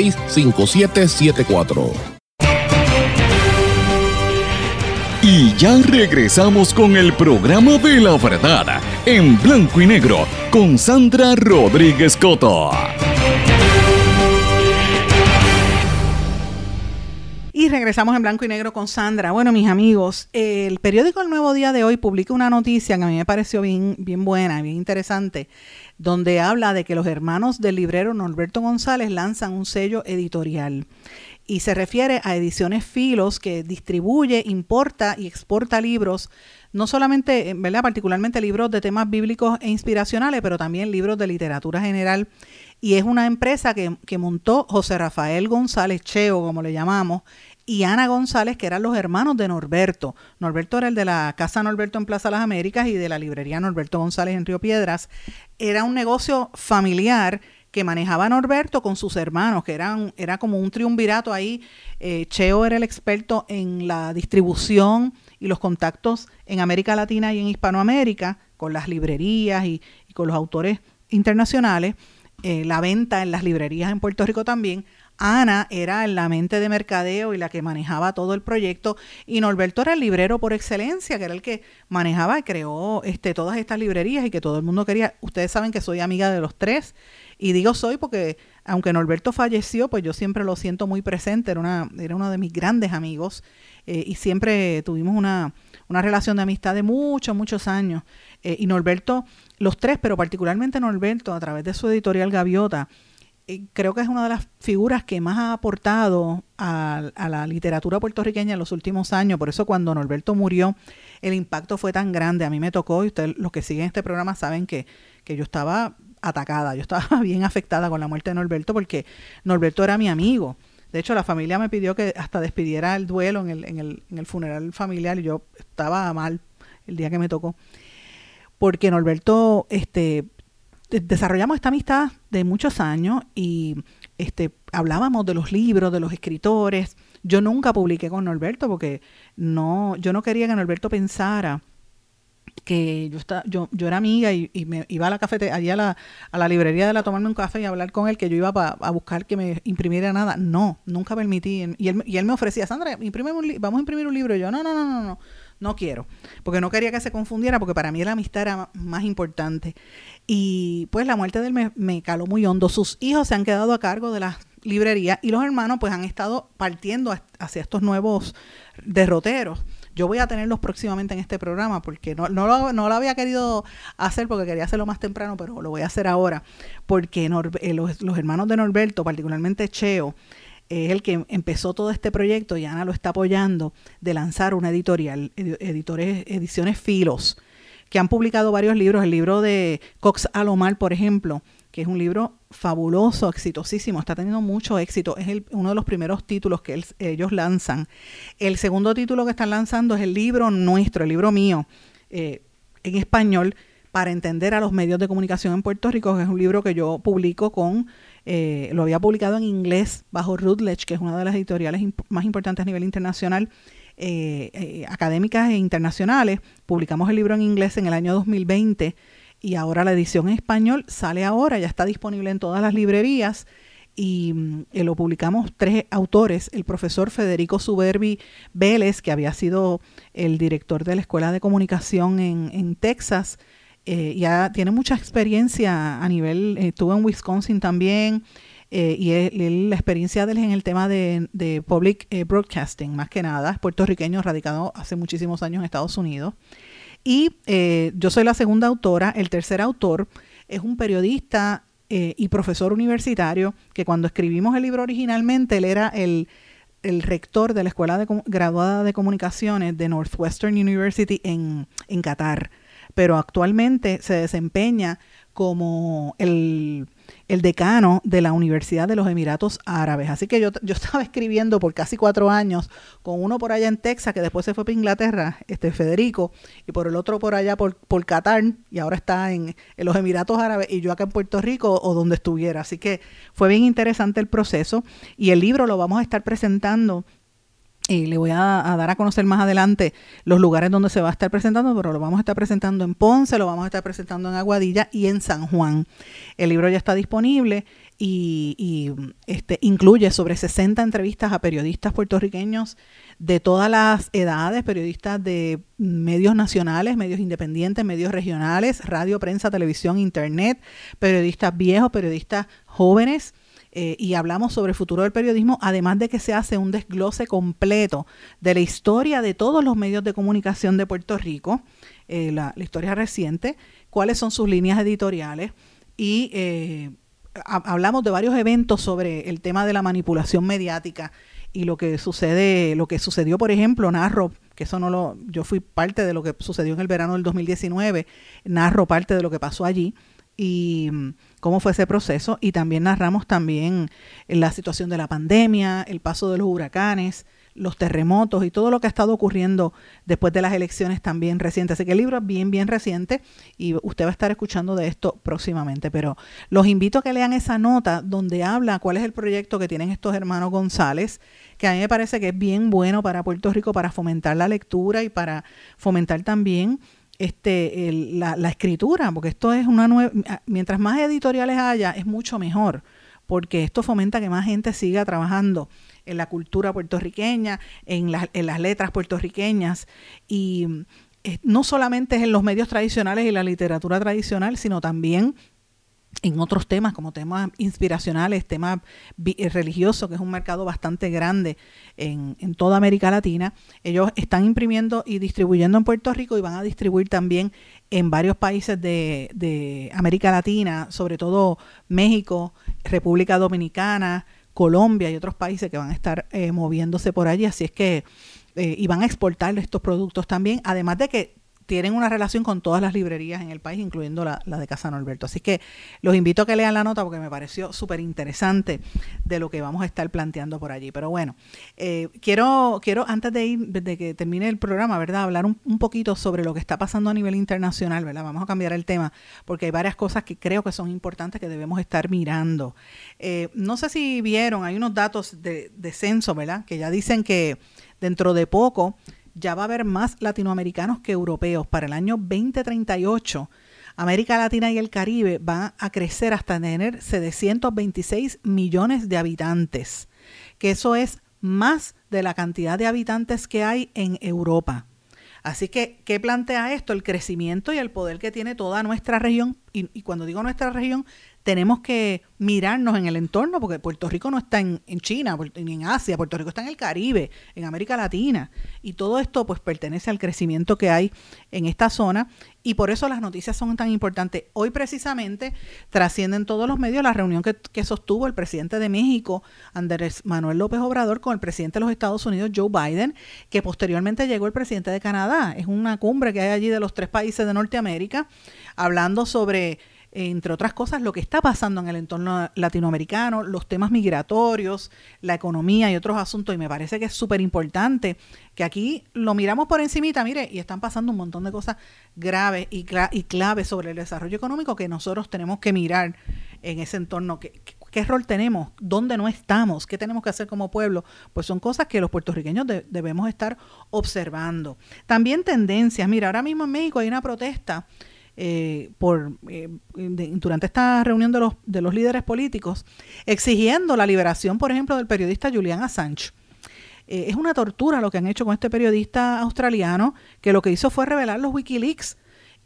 939-336-5774. Y ya regresamos con el programa de la verdad en blanco y negro con Sandra Rodríguez Coto. Y regresamos en blanco y negro con Sandra. Bueno, mis amigos, el periódico El Nuevo Día de hoy publica una noticia que a mí me pareció bien, bien buena, bien interesante, donde habla de que los hermanos del librero Norberto González lanzan un sello editorial. Y se refiere a Ediciones Filos, que distribuye, importa y exporta libros, no solamente, ¿verdad? particularmente libros de temas bíblicos e inspiracionales, pero también libros de literatura general. Y es una empresa que, que montó José Rafael González Cheo, como le llamamos, y Ana González, que eran los hermanos de Norberto. Norberto era el de la Casa Norberto en Plaza Las Américas y de la librería Norberto González en Río Piedras. Era un negocio familiar que manejaba Norberto con sus hermanos, que eran, era como un triunvirato ahí. Eh, Cheo era el experto en la distribución y los contactos en América Latina y en Hispanoamérica, con las librerías y, con los autores internacionales, eh, la venta en las librerías en Puerto Rico también. Ana era la mente de mercadeo y la que manejaba todo el proyecto y Norberto era el librero por excelencia, que era el que manejaba y creó este, todas estas librerías y que todo el mundo quería. Ustedes saben que soy amiga de los tres y digo soy porque aunque Norberto falleció, pues yo siempre lo siento muy presente, era, una, era uno de mis grandes amigos eh, y siempre tuvimos una, una relación de amistad de muchos, muchos años. Eh, y Norberto, los tres, pero particularmente Norberto, a través de su editorial Gaviota, creo que es una de las figuras que más ha aportado a, a, la literatura puertorriqueña en los últimos años. Por eso cuando Norberto murió, el impacto fue tan grande. A mí me tocó, y ustedes los que siguen este programa saben que, que yo estaba atacada, yo estaba bien afectada con la muerte de Norberto porque Norberto era mi amigo. De hecho, la familia me pidió que hasta despidiera el duelo en el, en el, en el funeral familiar y yo estaba mal el día que me tocó. Porque Norberto este, desarrollamos esta amistad de muchos años y este, hablábamos de los libros, de los escritores. Yo nunca publiqué con Norberto porque no, yo no quería que Norberto pensara que yo, estaba, yo, yo era amiga y, y, me iba a la cafetería, allí a la, a la librería de la tomarme un café y hablar con él, que yo iba pa, a buscar que me imprimiera nada. No, nunca permití. Y él, y él me ofrecía, Sandra, imprime un vamos a imprimir un libro. Y yo, no, no, no, no, no, no quiero. Porque no quería que se confundiera, porque para mí la amistad era más importante. Y pues la muerte de él me, caló muy hondo. Sus hijos se han quedado a cargo de las librerías y los hermanos pues han estado partiendo hacia estos nuevos derroteros. Yo voy a tenerlos próximamente en este programa porque no, no, lo, no lo había querido hacer porque quería hacerlo más temprano, pero lo voy a hacer ahora porque eh, los, los, hermanos de Norberto, particularmente Cheo, es el que empezó todo este proyecto y Ana lo está apoyando de lanzar una editorial, editores, ediciones Filos, que han publicado varios libros. El libro de Cox Alomar, por ejemplo, que es un libro fabuloso, exitosísimo, está teniendo mucho éxito. Es el, uno de los primeros títulos que ellos lanzan. El segundo título que están lanzando es el libro nuestro, el libro mío, eh, en español, para entender a los medios de comunicación en Puerto Rico, que es un libro que yo publico con, eh, lo había publicado en inglés bajo Routledge, que es una de las editoriales más importantes a nivel internacional, eh, eh, académicas e internacionales. Publicamos el libro en inglés en el año 2020 y ahora la edición en español sale ahora, ya está disponible en todas las librerías y mm, lo publicamos tres autores, el profesor Federico Suberbi Vélez, que había sido el director de la Escuela de Comunicación en, en Texas, eh, ya tiene mucha experiencia a nivel, estuvo en Wisconsin también, eh, y la experiencia de él en el tema de, public eh, broadcasting, más que nada, es puertorriqueño, radicado hace muchísimos años en Estados Unidos. Y yo soy la segunda autora, el tercer autor es un periodista y profesor universitario que cuando escribimos el libro originalmente, él era el, el rector de la Escuela de, Graduada de Comunicaciones de Northwestern University en, en Qatar pero actualmente se desempeña como el, decano de la Universidad de los Emiratos Árabes. Así que yo, yo estaba escribiendo por casi cuatro años con uno por allá en Texas, que después se fue para Inglaterra, este Federico, y por el otro por allá por, por Qatar, y ahora está en, en los Emiratos Árabes, y yo acá en Puerto Rico o donde estuviera. Así que fue bien interesante el proceso, y el libro lo vamos a estar presentando y le voy a, dar a conocer más adelante los lugares donde se va a estar presentando, pero lo vamos a estar presentando en Ponce, lo vamos a estar presentando en Aguadilla y en San Juan. El libro ya está disponible y, este, incluye sobre 60 entrevistas a periodistas puertorriqueños de todas las edades, periodistas de medios nacionales, medios independientes, medios regionales, radio, prensa, televisión, internet, periodistas viejos, periodistas jóvenes eh, y hablamos sobre el futuro del periodismo, además de que se hace un desglose completo de la historia de todos los medios de comunicación de Puerto Rico, eh, la, historia reciente, cuáles son sus líneas editoriales y eh, hablamos de varios eventos sobre el tema de la manipulación mediática y lo que sucede, lo que sucedió, por ejemplo, narro, que eso no lo, yo fui parte de lo que sucedió en el verano del 2019, narro parte de lo que pasó allí y mm, cómo fue ese proceso y también narramos también la situación de la pandemia, el paso de los huracanes, los terremotos y todo lo que ha estado ocurriendo después de las elecciones también recientes. Así que el libro es bien, bien reciente y usted va a estar escuchando de esto próximamente. Pero los invito a que lean esa nota donde habla cuál es el proyecto que tienen estos hermanos González, que a mí me parece que es bien bueno para Puerto Rico para fomentar la lectura y para fomentar también este, la, la, escritura, porque esto es una nueva, mientras más editoriales haya, es mucho mejor, porque esto fomenta que más gente siga trabajando en la cultura puertorriqueña, en, en las letras puertorriqueñas, y eh, no solamente en los medios tradicionales y la literatura tradicional, sino también en otros temas como temas inspiracionales, temas eh, religiosos, que es un mercado bastante grande en, en, toda América Latina. Ellos están imprimiendo y distribuyendo en Puerto Rico y van a distribuir también en varios países de, de América Latina, sobre todo México, República Dominicana, Colombia y otros países que van a estar eh, moviéndose por allí. Así es que, eh, y van a exportar estos productos también, además de que tienen una relación con todas las librerías en el país, incluyendo la, de Casa Norberto. Así que los invito a que lean la nota porque me pareció súper interesante de lo que vamos a estar planteando por allí. Pero bueno, eh, quiero, quiero antes de ir, de que termine el programa, ¿verdad? Hablar un, poquito sobre lo que está pasando a nivel internacional, ¿verdad? Vamos a cambiar el tema porque hay varias cosas que creo que son importantes que debemos estar mirando. Eh, no sé si vieron, hay unos datos de, de censo, ¿verdad? Que ya dicen que dentro de poco ya va a haber más latinoamericanos que europeos. Para el año 2038, América Latina y el Caribe van a crecer hasta tener 726 millones de habitantes, que eso es más de la cantidad de habitantes que hay en Europa. Así que, ¿qué plantea esto? El crecimiento y el poder que tiene toda nuestra región. Y, y cuando digo nuestra región, tenemos que mirarnos en el entorno, porque Puerto Rico no está en, China ni en Asia, Puerto Rico está en el Caribe, en América Latina, y todo esto pues pertenece al crecimiento que hay en esta zona, y por eso las noticias son tan importantes. Hoy precisamente trascienden todos los medios la reunión que, que sostuvo el presidente de México, Andrés Manuel López Obrador, con el presidente de los Estados Unidos, Joe Biden, que posteriormente llegó el presidente de Canadá. Es una cumbre que hay allí de los tres países de Norteamérica, hablando sobre entre otras cosas, lo que está pasando en el entorno latinoamericano, los temas migratorios, la economía y otros asuntos. Y me parece que es súper importante que aquí lo miramos por encimita, mire, y están pasando un montón de cosas graves y, claves sobre el desarrollo económico que nosotros tenemos que mirar en ese entorno. ¿Qué, qué rol tenemos? ¿Dónde no estamos? ¿Qué tenemos que hacer como pueblo? Pues son cosas que los puertorriqueños debemos estar observando. También tendencias. Mira, ahora mismo en México hay una protesta eh, por eh, durante esta reunión de los, de los líderes políticos exigiendo la liberación, por ejemplo, del periodista Julian Assange. Eh, es una tortura lo que han hecho con este periodista australiano, que lo que hizo fue revelar los Wikileaks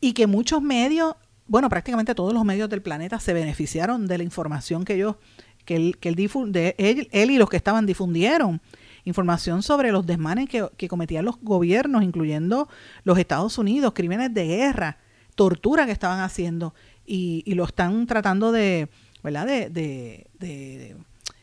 y que muchos medios, bueno, prácticamente todos los medios del planeta se beneficiaron de la información que ellos, que él, que él, él, y los que estaban difundieron información sobre los desmanes que, que, cometían los gobiernos, incluyendo los Estados Unidos, crímenes de guerra, tortura que estaban haciendo y, lo están tratando de, ¿verdad? De, de,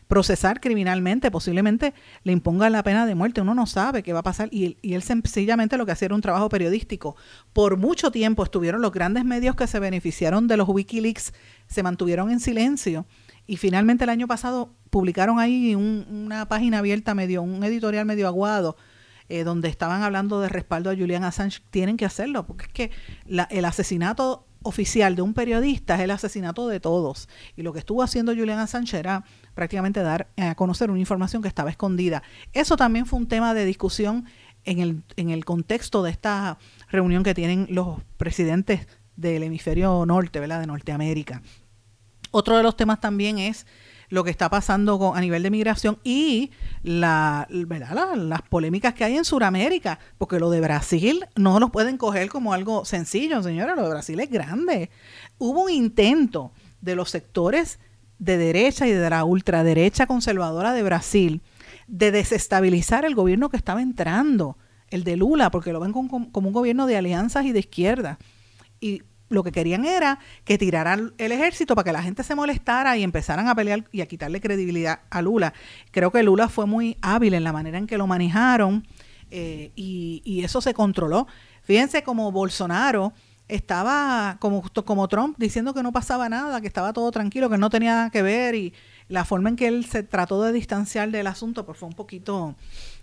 procesar criminalmente, posiblemente le impongan la pena de muerte, uno no sabe qué va a pasar y, y, él sencillamente lo que hacía era un trabajo periodístico. Por mucho tiempo estuvieron los grandes medios que se beneficiaron de los Wikileaks, se mantuvieron en silencio y finalmente el año pasado publicaron ahí una página abierta medio, un editorial medio aguado eh, donde estaban hablando de respaldo a Julian Assange, tienen que hacerlo, porque es que el asesinato oficial de un periodista es el asesinato de todos. Y lo que estuvo haciendo Julian Assange era prácticamente dar a conocer una información que estaba escondida. Eso también fue un tema de discusión en el, en el contexto de esta reunión que tienen los presidentes del hemisferio norte, ¿verdad? De Norteamérica. Otro de los temas también es lo que está pasando a nivel de migración y la, las polémicas que hay en Sudamérica, porque lo de Brasil no lo pueden coger como algo sencillo, señora, lo de Brasil es grande. Hubo un intento de los sectores de derecha y de la ultraderecha conservadora de Brasil de desestabilizar el gobierno que estaba entrando, el de Lula, porque lo ven como, un gobierno de alianzas y de izquierda. Lo que querían era que tiraran el ejército para que la gente se molestara y empezaran a pelear y a quitarle credibilidad a Lula. Creo que Lula fue muy hábil en la manera en que lo manejaron eh, y, eso se controló. Fíjense como Bolsonaro estaba como, como Trump diciendo que no pasaba nada, que estaba todo tranquilo, que no tenía nada que ver y la forma en que él se trató de distanciar del asunto pues fue un poquito,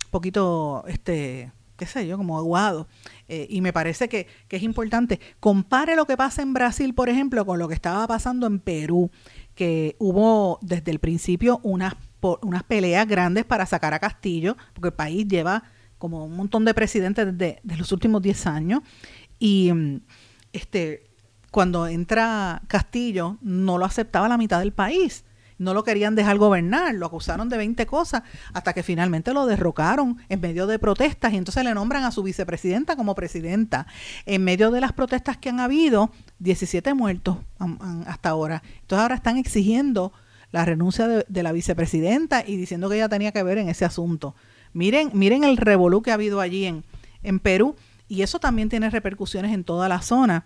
poquito, este, qué sé yo, como aguado. Eh, y me parece que, es importante. Compare lo que pasa en Brasil, por ejemplo, con lo que estaba pasando en Perú, que hubo desde el principio unas, unas peleas grandes para sacar a Castillo, porque el país lleva como un montón de presidentes desde, los últimos 10 años. Y mm, este, cuando entra Castillo, no lo aceptaba la mitad del país no lo querían dejar gobernar, lo acusaron de 20 cosas, hasta que finalmente lo derrocaron en medio de protestas y entonces le nombran a su vicepresidenta como presidenta. En medio de las protestas que han habido, 17 muertos hasta ahora. Entonces ahora están exigiendo la renuncia de, la vicepresidenta y diciendo que ella tenía que ver en ese asunto. Miren, miren el revolú que ha habido allí en, en Perú y eso también tiene repercusiones en toda la zona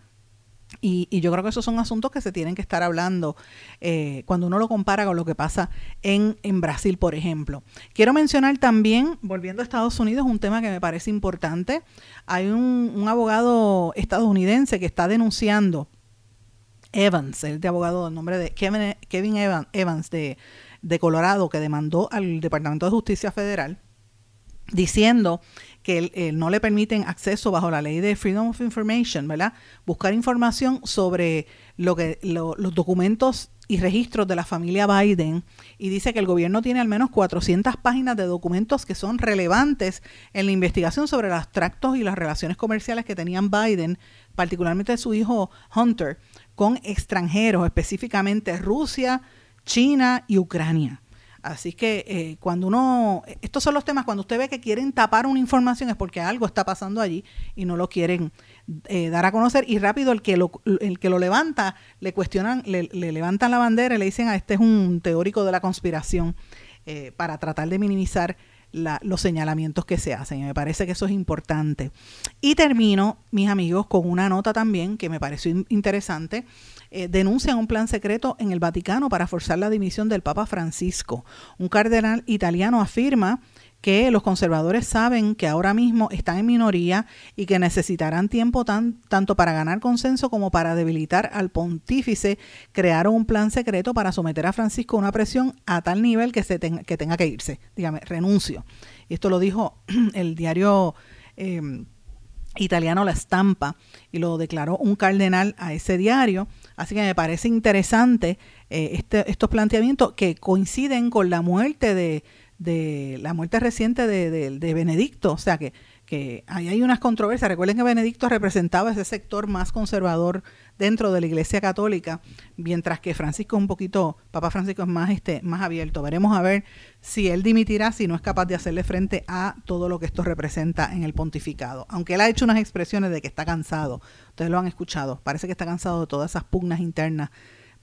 y, yo creo que esos son asuntos que se tienen que estar hablando eh, cuando uno lo compara con lo que pasa en, Brasil, por ejemplo. Quiero mencionar también, volviendo a Estados Unidos, un tema que me parece importante. Hay un, abogado estadounidense que está denunciando Evans, el de abogado del nombre de Kevin, Evans de Colorado, que demandó al Departamento de Justicia Federal diciendo que no le permiten acceso bajo la ley de Freedom of Information, ¿verdad? Buscar información sobre lo que los documentos y registros de la familia Biden y dice que el gobierno tiene al menos 400 páginas de documentos que son relevantes en la investigación sobre los tractos y las relaciones comerciales que tenían Biden, particularmente su hijo Hunter, con extranjeros, específicamente Rusia, China y Ucrania. Así que eh, cuando uno, estos son los temas, cuando usted ve que quieren tapar una información es porque algo está pasando allí y no lo quieren eh, dar a conocer y rápido el que lo, el que lo levanta, le cuestionan, le, levantan la bandera y le dicen, a ah, este es un teórico de la conspiración eh, para tratar de minimizar los señalamientos que se hacen. Y me parece que eso es importante. Y termino, mis amigos, con una nota también que me pareció interesante eh, denuncian un plan secreto en el Vaticano para forzar la dimisión del Papa Francisco. Un cardenal italiano afirma que los conservadores saben que ahora mismo están en minoría y que necesitarán tiempo tan, tanto para ganar consenso como para debilitar al pontífice. Crearon un plan secreto para someter a Francisco a una presión a tal nivel que, se tenga, que tenga que irse. Dígame, renuncio. Esto lo dijo el diario eh, italiano La Estampa y lo declaró un cardenal a ese diario. Así que me parece interesante eh, este, estos planteamientos que coinciden con la muerte de, de la muerte reciente de, de, de Benedicto. O sea que que ahí hay unas controversias. Recuerden que Benedicto representaba ese sector más conservador dentro de la Iglesia Católica, mientras que Francisco es un poquito, Papa Francisco es más, este, más abierto. Veremos a ver si él dimitirá, si no es capaz de hacerle frente a todo lo que esto representa en el pontificado. Aunque él ha hecho unas expresiones de que está cansado, ustedes lo han escuchado, parece que está cansado de todas esas pugnas internas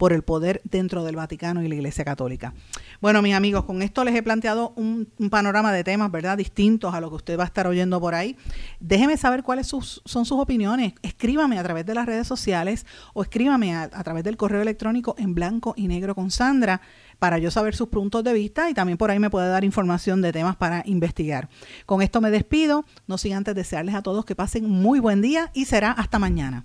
por el poder dentro del Vaticano y la Iglesia Católica. Bueno, mis amigos, con esto les he planteado un, panorama de temas, ¿verdad? Distintos a lo que usted va a estar oyendo por ahí. Déjeme saber cuáles son sus opiniones. Escríbame a través de las redes sociales o escríbame a, a través del correo electrónico en blanco y negro con Sandra para yo saber sus puntos de vista y también por ahí me puede dar información de temas para investigar. Con esto me despido, no sin antes desearles a todos que pasen muy buen día y será hasta mañana.